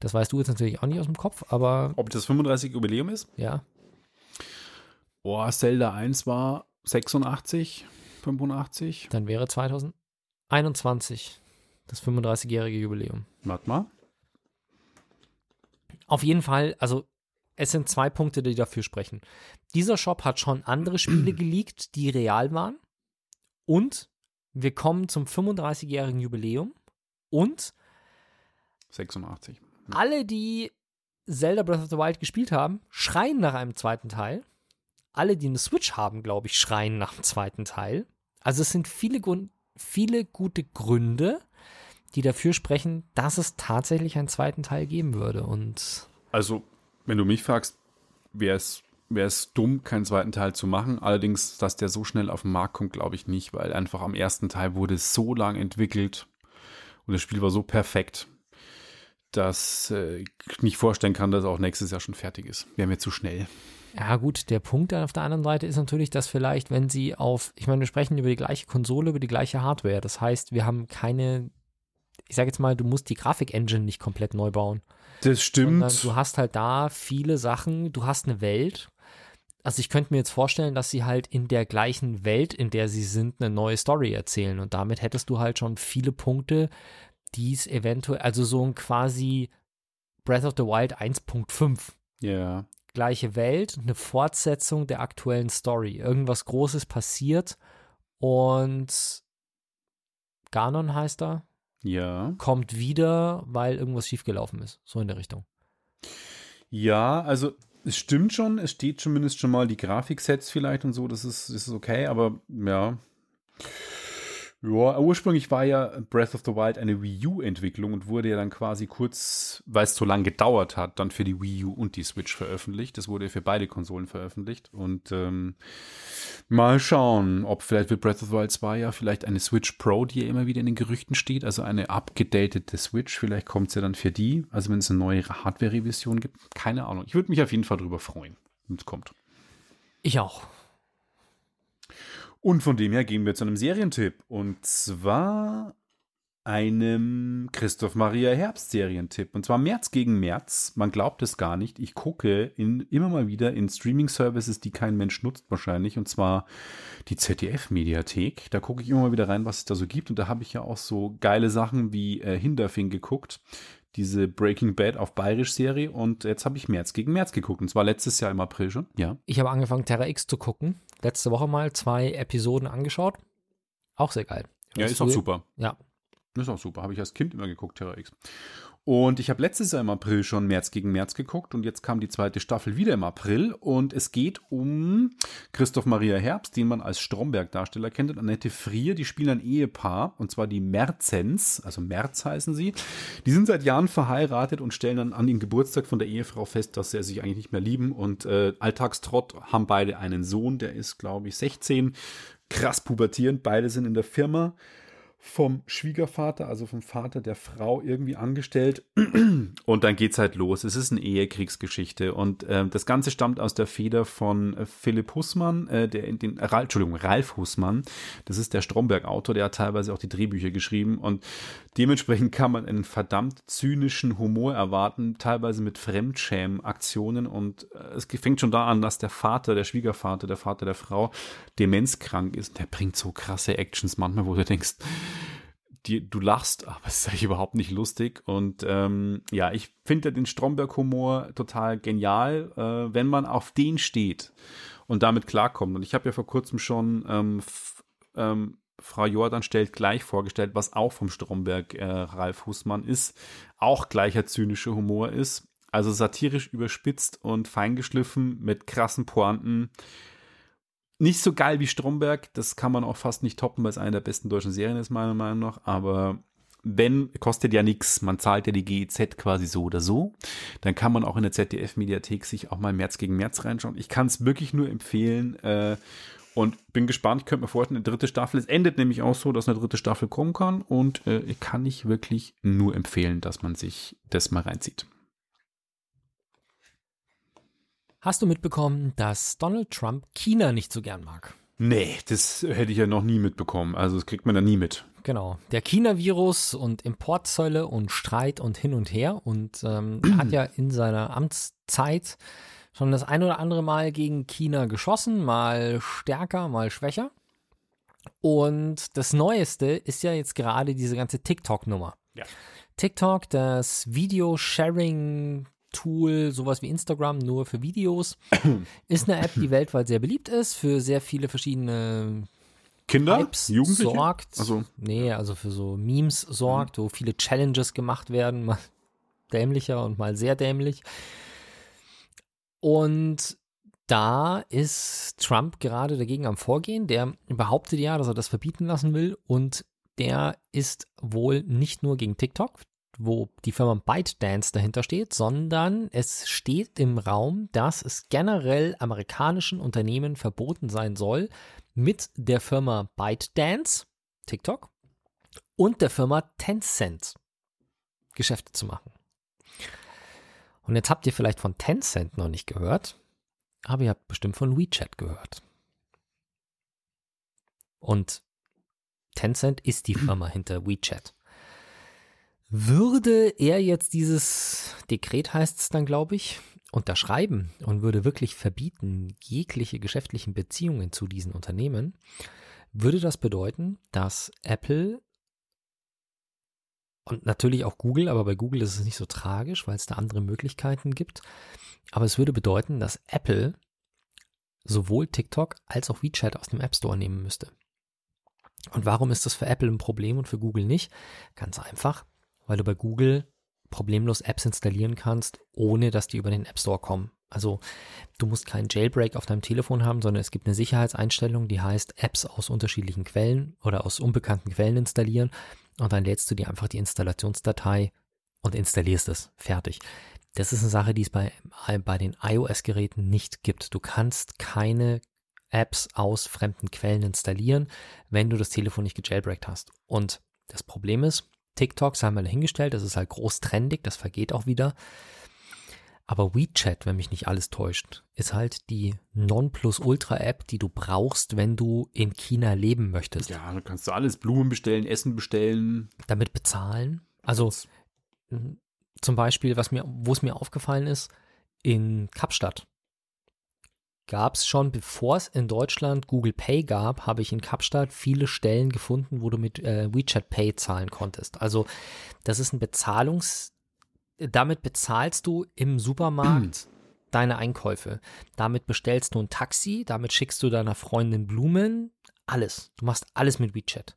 Speaker 2: Das weißt du jetzt natürlich auch nicht aus dem Kopf, aber.
Speaker 3: Ob das 35 Jubiläum ist?
Speaker 2: Ja.
Speaker 3: Boah, Zelda 1 war 86, 85.
Speaker 2: Dann wäre 2021 das 35-jährige Jubiläum.
Speaker 3: Warte mal.
Speaker 2: Auf jeden Fall, also es sind zwei Punkte, die dafür sprechen. Dieser Shop hat schon andere Spiele geleakt, die real waren. Und wir kommen zum 35-jährigen Jubiläum. Und
Speaker 3: 86.
Speaker 2: Alle, die Zelda Breath of the Wild gespielt haben, schreien nach einem zweiten Teil alle, die eine Switch haben, glaube ich, schreien nach dem zweiten Teil. Also es sind viele, viele gute Gründe, die dafür sprechen, dass es tatsächlich einen zweiten Teil geben würde. Und
Speaker 3: also, wenn du mich fragst, wäre es wäre es dumm, keinen zweiten Teil zu machen. Allerdings, dass der so schnell auf den Markt kommt, glaube ich nicht, weil einfach am ersten Teil wurde so lang entwickelt und das Spiel war so perfekt, dass äh, ich nicht vorstellen kann, dass auch nächstes Jahr schon fertig ist. Wäre mir zu schnell.
Speaker 2: Ja, gut, der Punkt auf der anderen Seite ist natürlich, dass vielleicht, wenn sie auf, ich meine, wir sprechen über die gleiche Konsole, über die gleiche Hardware. Das heißt, wir haben keine, ich sage jetzt mal, du musst die Grafik-Engine nicht komplett neu bauen.
Speaker 3: Das stimmt.
Speaker 2: Sondern du hast halt da viele Sachen, du hast eine Welt. Also ich könnte mir jetzt vorstellen, dass sie halt in der gleichen Welt, in der sie sind, eine neue Story erzählen. Und damit hättest du halt schon viele Punkte, die es eventuell, also so ein quasi Breath of the Wild 1.5.
Speaker 3: Ja
Speaker 2: gleiche Welt, eine Fortsetzung der aktuellen Story. Irgendwas Großes passiert und Ganon heißt er.
Speaker 3: Ja.
Speaker 2: Kommt wieder, weil irgendwas schiefgelaufen ist. So in der Richtung.
Speaker 3: Ja, also es stimmt schon, es steht zumindest schon mal die Grafiksets vielleicht und so, das ist, das ist okay, aber ja. Ja, ursprünglich war ja Breath of the Wild eine Wii U-Entwicklung und wurde ja dann quasi kurz, weil es so lange gedauert hat, dann für die Wii U und die Switch veröffentlicht. Das wurde für beide Konsolen veröffentlicht. Und ähm, mal schauen, ob vielleicht wird Breath of the Wild 2 ja vielleicht eine Switch Pro, die ja immer wieder in den Gerüchten steht, also eine abgedatete Switch. Vielleicht kommt es ja dann für die, also wenn es eine neue Hardware-Revision gibt. Keine Ahnung. Ich würde mich auf jeden Fall darüber freuen, wenn es kommt.
Speaker 2: Ich auch.
Speaker 3: Und von dem her gehen wir zu einem Serientipp. Und zwar einem Christoph Maria Herbst Serientipp. Und zwar März gegen März. Man glaubt es gar nicht. Ich gucke in, immer mal wieder in Streaming-Services, die kein Mensch nutzt wahrscheinlich. Und zwar die ZDF-Mediathek. Da gucke ich immer mal wieder rein, was es da so gibt. Und da habe ich ja auch so geile Sachen wie äh, Hinterfing geguckt diese Breaking Bad auf Bayerisch-Serie und jetzt habe ich März gegen März geguckt und zwar letztes Jahr im April schon. Ja.
Speaker 2: Ich habe angefangen, Terra X zu gucken. Letzte Woche mal zwei Episoden angeschaut. Auch sehr geil.
Speaker 3: Ja, ist auch super.
Speaker 2: Ja.
Speaker 3: Ist auch super. Habe ich als Kind immer geguckt, Terra X. Und ich habe letztes Jahr im April schon März gegen März geguckt und jetzt kam die zweite Staffel wieder im April und es geht um Christoph Maria Herbst, den man als Stromberg-Darsteller kennt, und Annette Frier, die spielen ein Ehepaar und zwar die Merzens, also Merz heißen sie. Die sind seit Jahren verheiratet und stellen dann an den Geburtstag von der Ehefrau fest, dass sie sich eigentlich nicht mehr lieben und äh, Alltagstrott haben beide einen Sohn, der ist glaube ich 16, krass pubertierend, beide sind in der Firma vom Schwiegervater, also vom Vater der Frau, irgendwie angestellt. Und dann geht's halt los. Es ist eine Ehekriegsgeschichte. Und äh, das Ganze stammt aus der Feder von äh, Philipp Hussmann, äh, der in den, äh, Entschuldigung, Ralf Hussmann. Das ist der Stromberg-Autor, der hat teilweise auch die Drehbücher geschrieben. Und dementsprechend kann man einen verdammt zynischen Humor erwarten, teilweise mit Fremdschämen-Aktionen. Und äh, es fängt schon da an, dass der Vater, der Schwiegervater, der Vater der Frau, demenzkrank ist. Der bringt so krasse Actions manchmal, wo du denkst, die, du lachst, aber es ist eigentlich überhaupt nicht lustig. Und ähm, ja, ich finde den Stromberg-Humor total genial, äh, wenn man auf den steht und damit klarkommt. Und ich habe ja vor kurzem schon ähm, ähm, Frau Jordan stellt gleich vorgestellt, was auch vom Stromberg äh, Ralf Hussmann ist, auch gleicher zynischer Humor ist. Also satirisch überspitzt und feingeschliffen mit krassen Pointen nicht so geil wie Stromberg, das kann man auch fast nicht toppen, weil es eine der besten deutschen Serien ist, meiner Meinung nach. Aber wenn, kostet ja nichts, man zahlt ja die GEZ quasi so oder so, dann kann man auch in der ZDF-Mediathek sich auch mal März gegen März reinschauen. Ich kann es wirklich nur empfehlen äh, und bin gespannt. Ich könnte mir vorstellen, eine dritte Staffel, es endet nämlich auch so, dass eine dritte Staffel kommen kann und äh, kann ich wirklich nur empfehlen, dass man sich das mal reinzieht.
Speaker 2: Hast du mitbekommen, dass Donald Trump China nicht so gern mag?
Speaker 3: Nee, das hätte ich ja noch nie mitbekommen. Also das kriegt man da nie mit.
Speaker 2: Genau. Der China-Virus und Importzölle und Streit und hin und her. Und ähm, er hat ja in seiner Amtszeit schon das ein oder andere Mal gegen China geschossen, mal stärker, mal schwächer. Und das Neueste ist ja jetzt gerade diese ganze TikTok-Nummer.
Speaker 3: Ja.
Speaker 2: TikTok, das Video-Sharing Tool, sowas wie Instagram, nur für Videos. Ist eine App, die weltweit sehr beliebt ist, für sehr viele verschiedene
Speaker 3: Kinder,
Speaker 2: Hypes
Speaker 3: Jugendliche?
Speaker 2: sorgt.
Speaker 3: Also,
Speaker 2: Nee, also für so Memes sorgt, wo viele Challenges gemacht werden, mal dämlicher und mal sehr dämlich. Und da ist Trump gerade dagegen am Vorgehen. Der behauptet ja, dass er das verbieten lassen will und der ist wohl nicht nur gegen TikTok, wo die Firma ByteDance dahinter steht, sondern es steht im Raum, dass es generell amerikanischen Unternehmen verboten sein soll, mit der Firma ByteDance, TikTok, und der Firma Tencent Geschäfte zu machen. Und jetzt habt ihr vielleicht von Tencent noch nicht gehört, aber ihr habt bestimmt von WeChat gehört. Und Tencent ist die Firma hinter WeChat. Würde er jetzt dieses Dekret heißt es dann, glaube ich, unterschreiben und würde wirklich verbieten jegliche geschäftlichen Beziehungen zu diesen Unternehmen, würde das bedeuten, dass Apple und natürlich auch Google, aber bei Google ist es nicht so tragisch, weil es da andere Möglichkeiten gibt, aber es würde bedeuten, dass Apple sowohl TikTok als auch WeChat aus dem App Store nehmen müsste. Und warum ist das für Apple ein Problem und für Google nicht? Ganz einfach, weil du bei Google problemlos Apps installieren kannst, ohne dass die über den App Store kommen. Also du musst keinen Jailbreak auf deinem Telefon haben, sondern es gibt eine Sicherheitseinstellung, die heißt Apps aus unterschiedlichen Quellen oder aus unbekannten Quellen installieren und dann lädst du dir einfach die Installationsdatei und installierst es. Fertig. Das ist eine Sache, die es bei, bei den iOS-Geräten nicht gibt. Du kannst keine Apps aus fremden Quellen installieren, wenn du das Telefon nicht gejailbreakt hast. Und das Problem ist, TikTok sei mal dahingestellt, das ist halt groß trendig, das vergeht auch wieder. Aber WeChat, wenn mich nicht alles täuscht, ist halt die Nonplusultra-App, die du brauchst, wenn du in China leben möchtest.
Speaker 3: ja, dann kannst du alles Blumen bestellen, Essen bestellen.
Speaker 2: Damit bezahlen. Also zum Beispiel, was mir, wo es mir aufgefallen ist, in Kapstadt gab es schon, bevor es in Deutschland Google Pay gab, habe ich in Kapstadt viele Stellen gefunden, wo du mit äh, WeChat Pay zahlen konntest. Also das ist ein Bezahlungs, damit bezahlst du im Supermarkt deine Einkäufe. Damit bestellst du ein Taxi, damit schickst du deiner Freundin Blumen, alles. Du machst alles mit WeChat.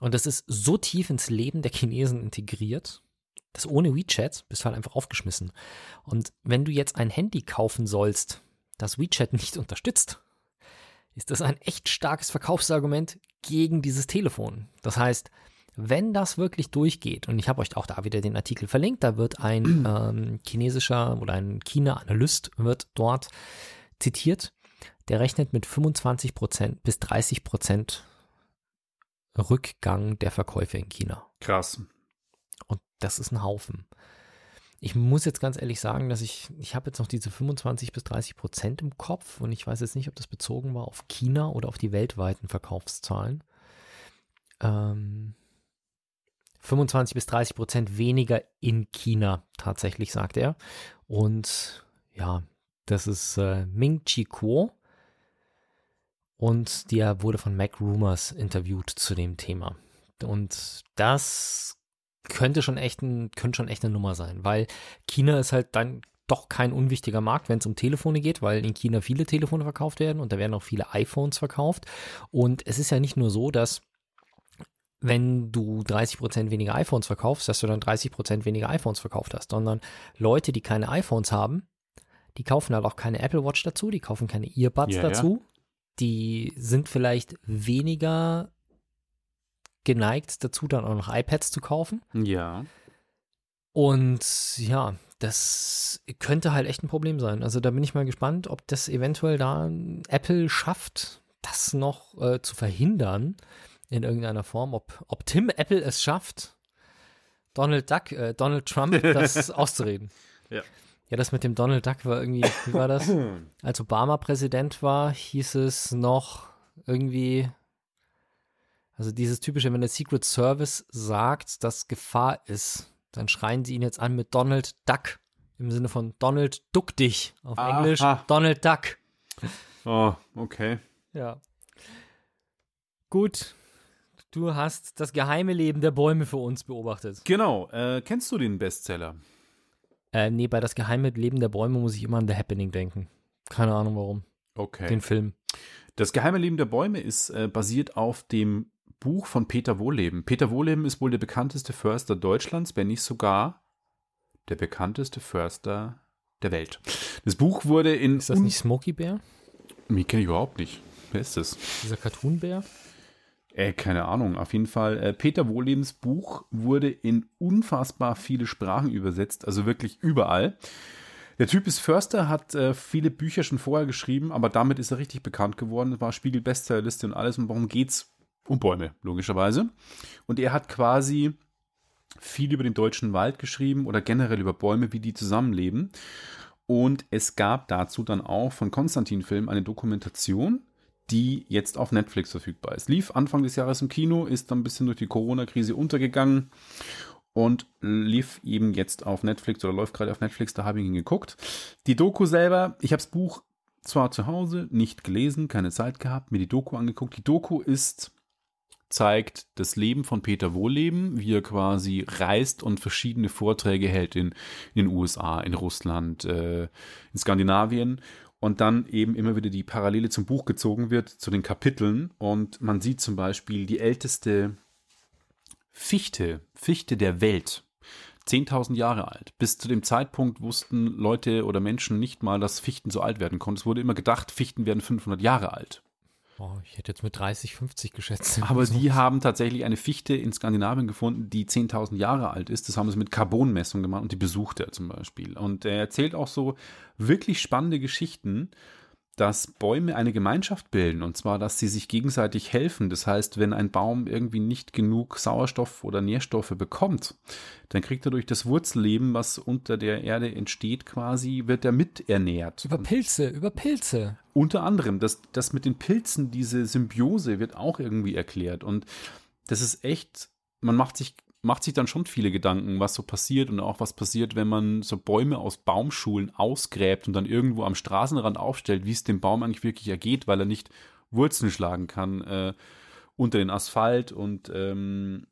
Speaker 2: Und das ist so tief ins Leben der Chinesen integriert, Das ohne WeChat bist du halt einfach aufgeschmissen. Und wenn du jetzt ein Handy kaufen sollst, das WeChat nicht unterstützt, ist das ein echt starkes Verkaufsargument gegen dieses Telefon. Das heißt, wenn das wirklich durchgeht, und ich habe euch auch da wieder den Artikel verlinkt, da wird ein ähm, chinesischer oder ein China-Analyst wird dort zitiert, der rechnet mit 25% bis 30% Rückgang der Verkäufe in China.
Speaker 3: Krass.
Speaker 2: Und das ist ein Haufen. Ich muss jetzt ganz ehrlich sagen, dass ich, ich habe jetzt noch diese 25 bis 30 Prozent im Kopf und ich weiß jetzt nicht, ob das bezogen war auf China oder auf die weltweiten Verkaufszahlen. Ähm, 25 bis 30 Prozent weniger in China tatsächlich, sagt er. Und ja, das ist äh, Ming Chi Kuo. Und der wurde von Mac Rumors interviewt zu dem Thema. Und das könnte schon echt, ein, könnte schon echt eine Nummer sein, weil China ist halt dann doch kein unwichtiger Markt, wenn es um Telefone geht, weil in China viele Telefone verkauft werden und da werden auch viele iPhones verkauft. Und es ist ja nicht nur so, dass wenn du 30% weniger iPhones verkaufst, dass du dann 30% weniger iPhones verkauft hast, sondern Leute, die keine iPhones haben, die kaufen halt auch keine Apple Watch dazu, die kaufen keine Earbuds ja, dazu, ja. die sind vielleicht weniger geneigt dazu, dann auch noch iPads zu kaufen.
Speaker 3: Ja.
Speaker 2: Und ja, das könnte halt echt ein Problem sein. Also da bin ich mal gespannt, ob das eventuell da Apple schafft, das noch äh, zu verhindern in irgendeiner Form, ob, ob Tim Apple es schafft, Donald Duck, äh, Donald Trump das auszureden.
Speaker 3: Ja.
Speaker 2: Ja, das mit dem Donald Duck war irgendwie, wie war das? Als Obama Präsident war, hieß es noch irgendwie, also dieses typische, wenn der Secret Service sagt, dass Gefahr ist, dann schreien sie ihn jetzt an mit Donald Duck. Im Sinne von Donald Duck dich. Auf Aha. Englisch Donald Duck.
Speaker 3: Oh, okay.
Speaker 2: Ja. Gut, Du hast das geheime Leben der Bäume für uns beobachtet.
Speaker 3: Genau. Äh, kennst du den Bestseller?
Speaker 2: Äh, nee, bei das geheime Leben der Bäume muss ich immer an The Happening denken. Keine Ahnung warum.
Speaker 3: Okay.
Speaker 2: Den Film.
Speaker 3: Das geheime Leben der Bäume ist äh, basiert auf dem Buch von Peter Wohleben. Peter Wohleben ist wohl der bekannteste Förster Deutschlands, wenn nicht sogar der bekannteste Förster der Welt. Das Buch wurde in.
Speaker 2: Ist das nicht Smokey Bear?
Speaker 3: Mich kenne ich überhaupt nicht. Wer ist das?
Speaker 2: Dieser Cartoon-Bär?
Speaker 3: Äh, keine Ahnung, auf jeden Fall. Äh, Peter Wohlebens Buch wurde in unfassbar viele Sprachen übersetzt, also wirklich überall. Der Typ ist Förster, hat äh, viele Bücher schon vorher geschrieben, aber damit ist er richtig bekannt geworden. War Spiegel Bestsellerliste und alles. Und warum geht's? Um Bäume, logischerweise. Und er hat quasi viel über den deutschen Wald geschrieben oder generell über Bäume, wie die zusammenleben. Und es gab dazu dann auch von Konstantin Film eine Dokumentation, die jetzt auf Netflix verfügbar ist. Lief Anfang des Jahres im Kino, ist dann ein bisschen durch die Corona-Krise untergegangen und lief eben jetzt auf Netflix oder läuft gerade auf Netflix, da habe ich ihn geguckt. Die Doku selber, ich habe das Buch zwar zu Hause nicht gelesen, keine Zeit gehabt, mir die Doku angeguckt. Die Doku ist zeigt das Leben von Peter Wohleben, wie er quasi reist und verschiedene Vorträge hält in, in den USA, in Russland, äh, in Skandinavien und dann eben immer wieder die Parallele zum Buch gezogen wird, zu den Kapiteln. Und man sieht zum Beispiel die älteste Fichte, Fichte der Welt. 10.000 Jahre alt. Bis zu dem Zeitpunkt wussten Leute oder Menschen nicht mal, dass Fichten so alt werden konnten. Es wurde immer gedacht, Fichten werden 500 Jahre alt.
Speaker 2: Oh, ich hätte jetzt mit 30, 50 geschätzt.
Speaker 3: Aber sie haben tatsächlich eine Fichte in Skandinavien gefunden, die 10.000 Jahre alt ist. Das haben sie mit Carbonmessung gemacht und die besucht er zum Beispiel. Und er erzählt auch so wirklich spannende Geschichten dass Bäume eine Gemeinschaft bilden und zwar, dass sie sich gegenseitig helfen. Das heißt, wenn ein Baum irgendwie nicht genug Sauerstoff oder Nährstoffe bekommt, dann kriegt er durch das Wurzelleben, was unter der Erde entsteht, quasi, wird er miternährt.
Speaker 2: Über Pilze, über Pilze.
Speaker 3: Unter anderem, das, das mit den Pilzen, diese Symbiose wird auch irgendwie erklärt und das ist echt, man macht sich macht sich dann schon viele Gedanken, was so passiert und auch was passiert, wenn man so Bäume aus Baumschulen ausgräbt und dann irgendwo am Straßenrand aufstellt, wie es dem Baum eigentlich wirklich ergeht, weil er nicht Wurzeln schlagen kann äh, unter den Asphalt. Und ähm,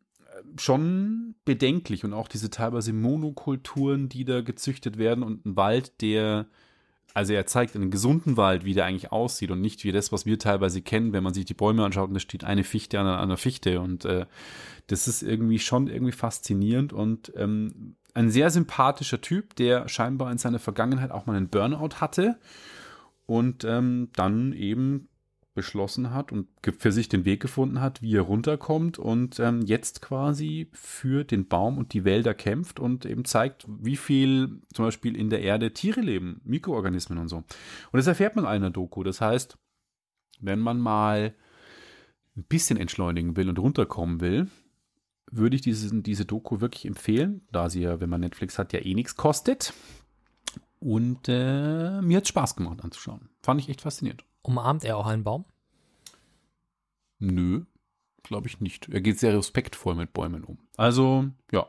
Speaker 3: schon bedenklich und auch diese teilweise Monokulturen, die da gezüchtet werden und ein Wald, der also er zeigt einen gesunden Wald, wie der eigentlich aussieht und nicht wie das, was wir teilweise kennen, wenn man sich die Bäume anschaut und da steht eine Fichte an einer Fichte. Und äh, das ist irgendwie schon irgendwie faszinierend und ähm, ein sehr sympathischer Typ, der scheinbar in seiner Vergangenheit auch mal einen Burnout hatte. Und ähm, dann eben beschlossen hat und für sich den Weg gefunden hat, wie er runterkommt und ähm, jetzt quasi für den Baum und die Wälder kämpft und eben zeigt, wie viel zum Beispiel in der Erde Tiere leben, Mikroorganismen und so. Und das erfährt man in einer Doku. Das heißt, wenn man mal ein bisschen entschleunigen will und runterkommen will, würde ich diese, diese Doku wirklich empfehlen, da sie ja, wenn man Netflix hat, ja eh nichts kostet. Und äh, mir hat es Spaß gemacht anzuschauen. Fand ich echt faszinierend.
Speaker 2: Umarmt er auch einen Baum?
Speaker 3: Nö, glaube ich nicht. Er geht sehr respektvoll mit Bäumen um. Also, ja.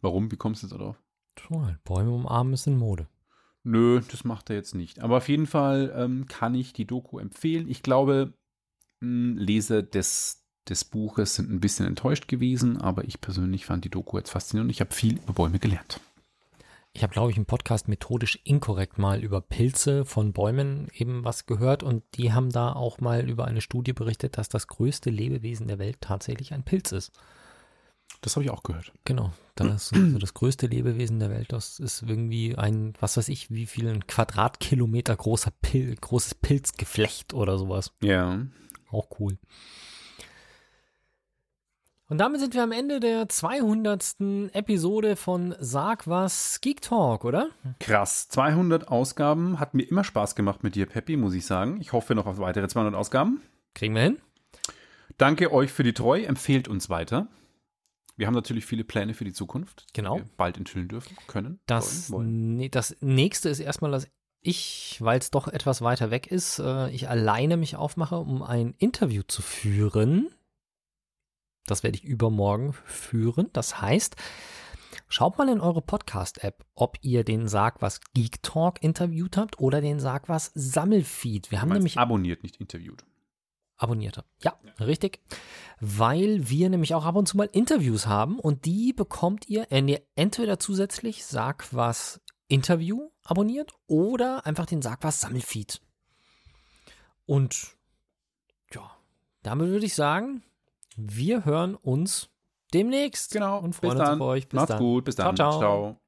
Speaker 3: Warum? Wie kommst du jetzt darauf?
Speaker 2: Bäume umarmen ist in Mode.
Speaker 3: Nö, das macht er jetzt nicht. Aber auf jeden Fall ähm, kann ich die Doku empfehlen. Ich glaube, mh, Leser des, des Buches sind ein bisschen enttäuscht gewesen, aber ich persönlich fand die Doku jetzt faszinierend und ich habe viel über Bäume gelernt.
Speaker 2: Ich habe, glaube ich, im Podcast methodisch inkorrekt mal über Pilze von Bäumen eben was gehört und die haben da auch mal über eine Studie berichtet, dass das größte Lebewesen der Welt tatsächlich ein Pilz ist.
Speaker 3: Das habe ich auch gehört.
Speaker 2: Genau. Das, also das größte Lebewesen der Welt, das ist irgendwie ein, was weiß ich, wie viel Quadratkilometer großer Pil großes Pilzgeflecht oder sowas.
Speaker 3: Ja.
Speaker 2: Auch cool. Und damit sind wir am Ende der 200. Episode von Sag was Geek Talk, oder?
Speaker 3: Krass. 200 Ausgaben. Hat mir immer Spaß gemacht mit dir, Peppi, muss ich sagen. Ich hoffe noch auf weitere 200 Ausgaben.
Speaker 2: Kriegen wir hin.
Speaker 3: Danke euch für die Treue. Empfehlt uns weiter. Wir haben natürlich viele Pläne für die Zukunft.
Speaker 2: Genau.
Speaker 3: Die wir bald enthüllen dürfen, können.
Speaker 2: Das,
Speaker 3: wollen,
Speaker 2: das nächste ist erstmal, dass ich, weil es doch etwas weiter weg ist, äh, ich alleine mich aufmache, um ein Interview zu führen das werde ich übermorgen führen. Das heißt, schaut mal in eure Podcast-App, ob ihr den Sag was Geek Talk interviewt habt oder den Sag was Sammelfeed. Wir haben nämlich
Speaker 3: abonniert, nicht interviewt.
Speaker 2: Abonnierte. Ja, ja, richtig. Weil wir nämlich auch ab und zu mal Interviews haben und die bekommt ihr entweder zusätzlich Sag was Interview abonniert oder einfach den Sag was Sammelfeed. Und ja, damit würde ich sagen, wir hören uns demnächst.
Speaker 3: Genau.
Speaker 2: Und freuen uns auf euch.
Speaker 3: Bis Macht's
Speaker 2: dann.
Speaker 3: gut. Bis dann.
Speaker 2: Ciao, ciao.
Speaker 3: ciao.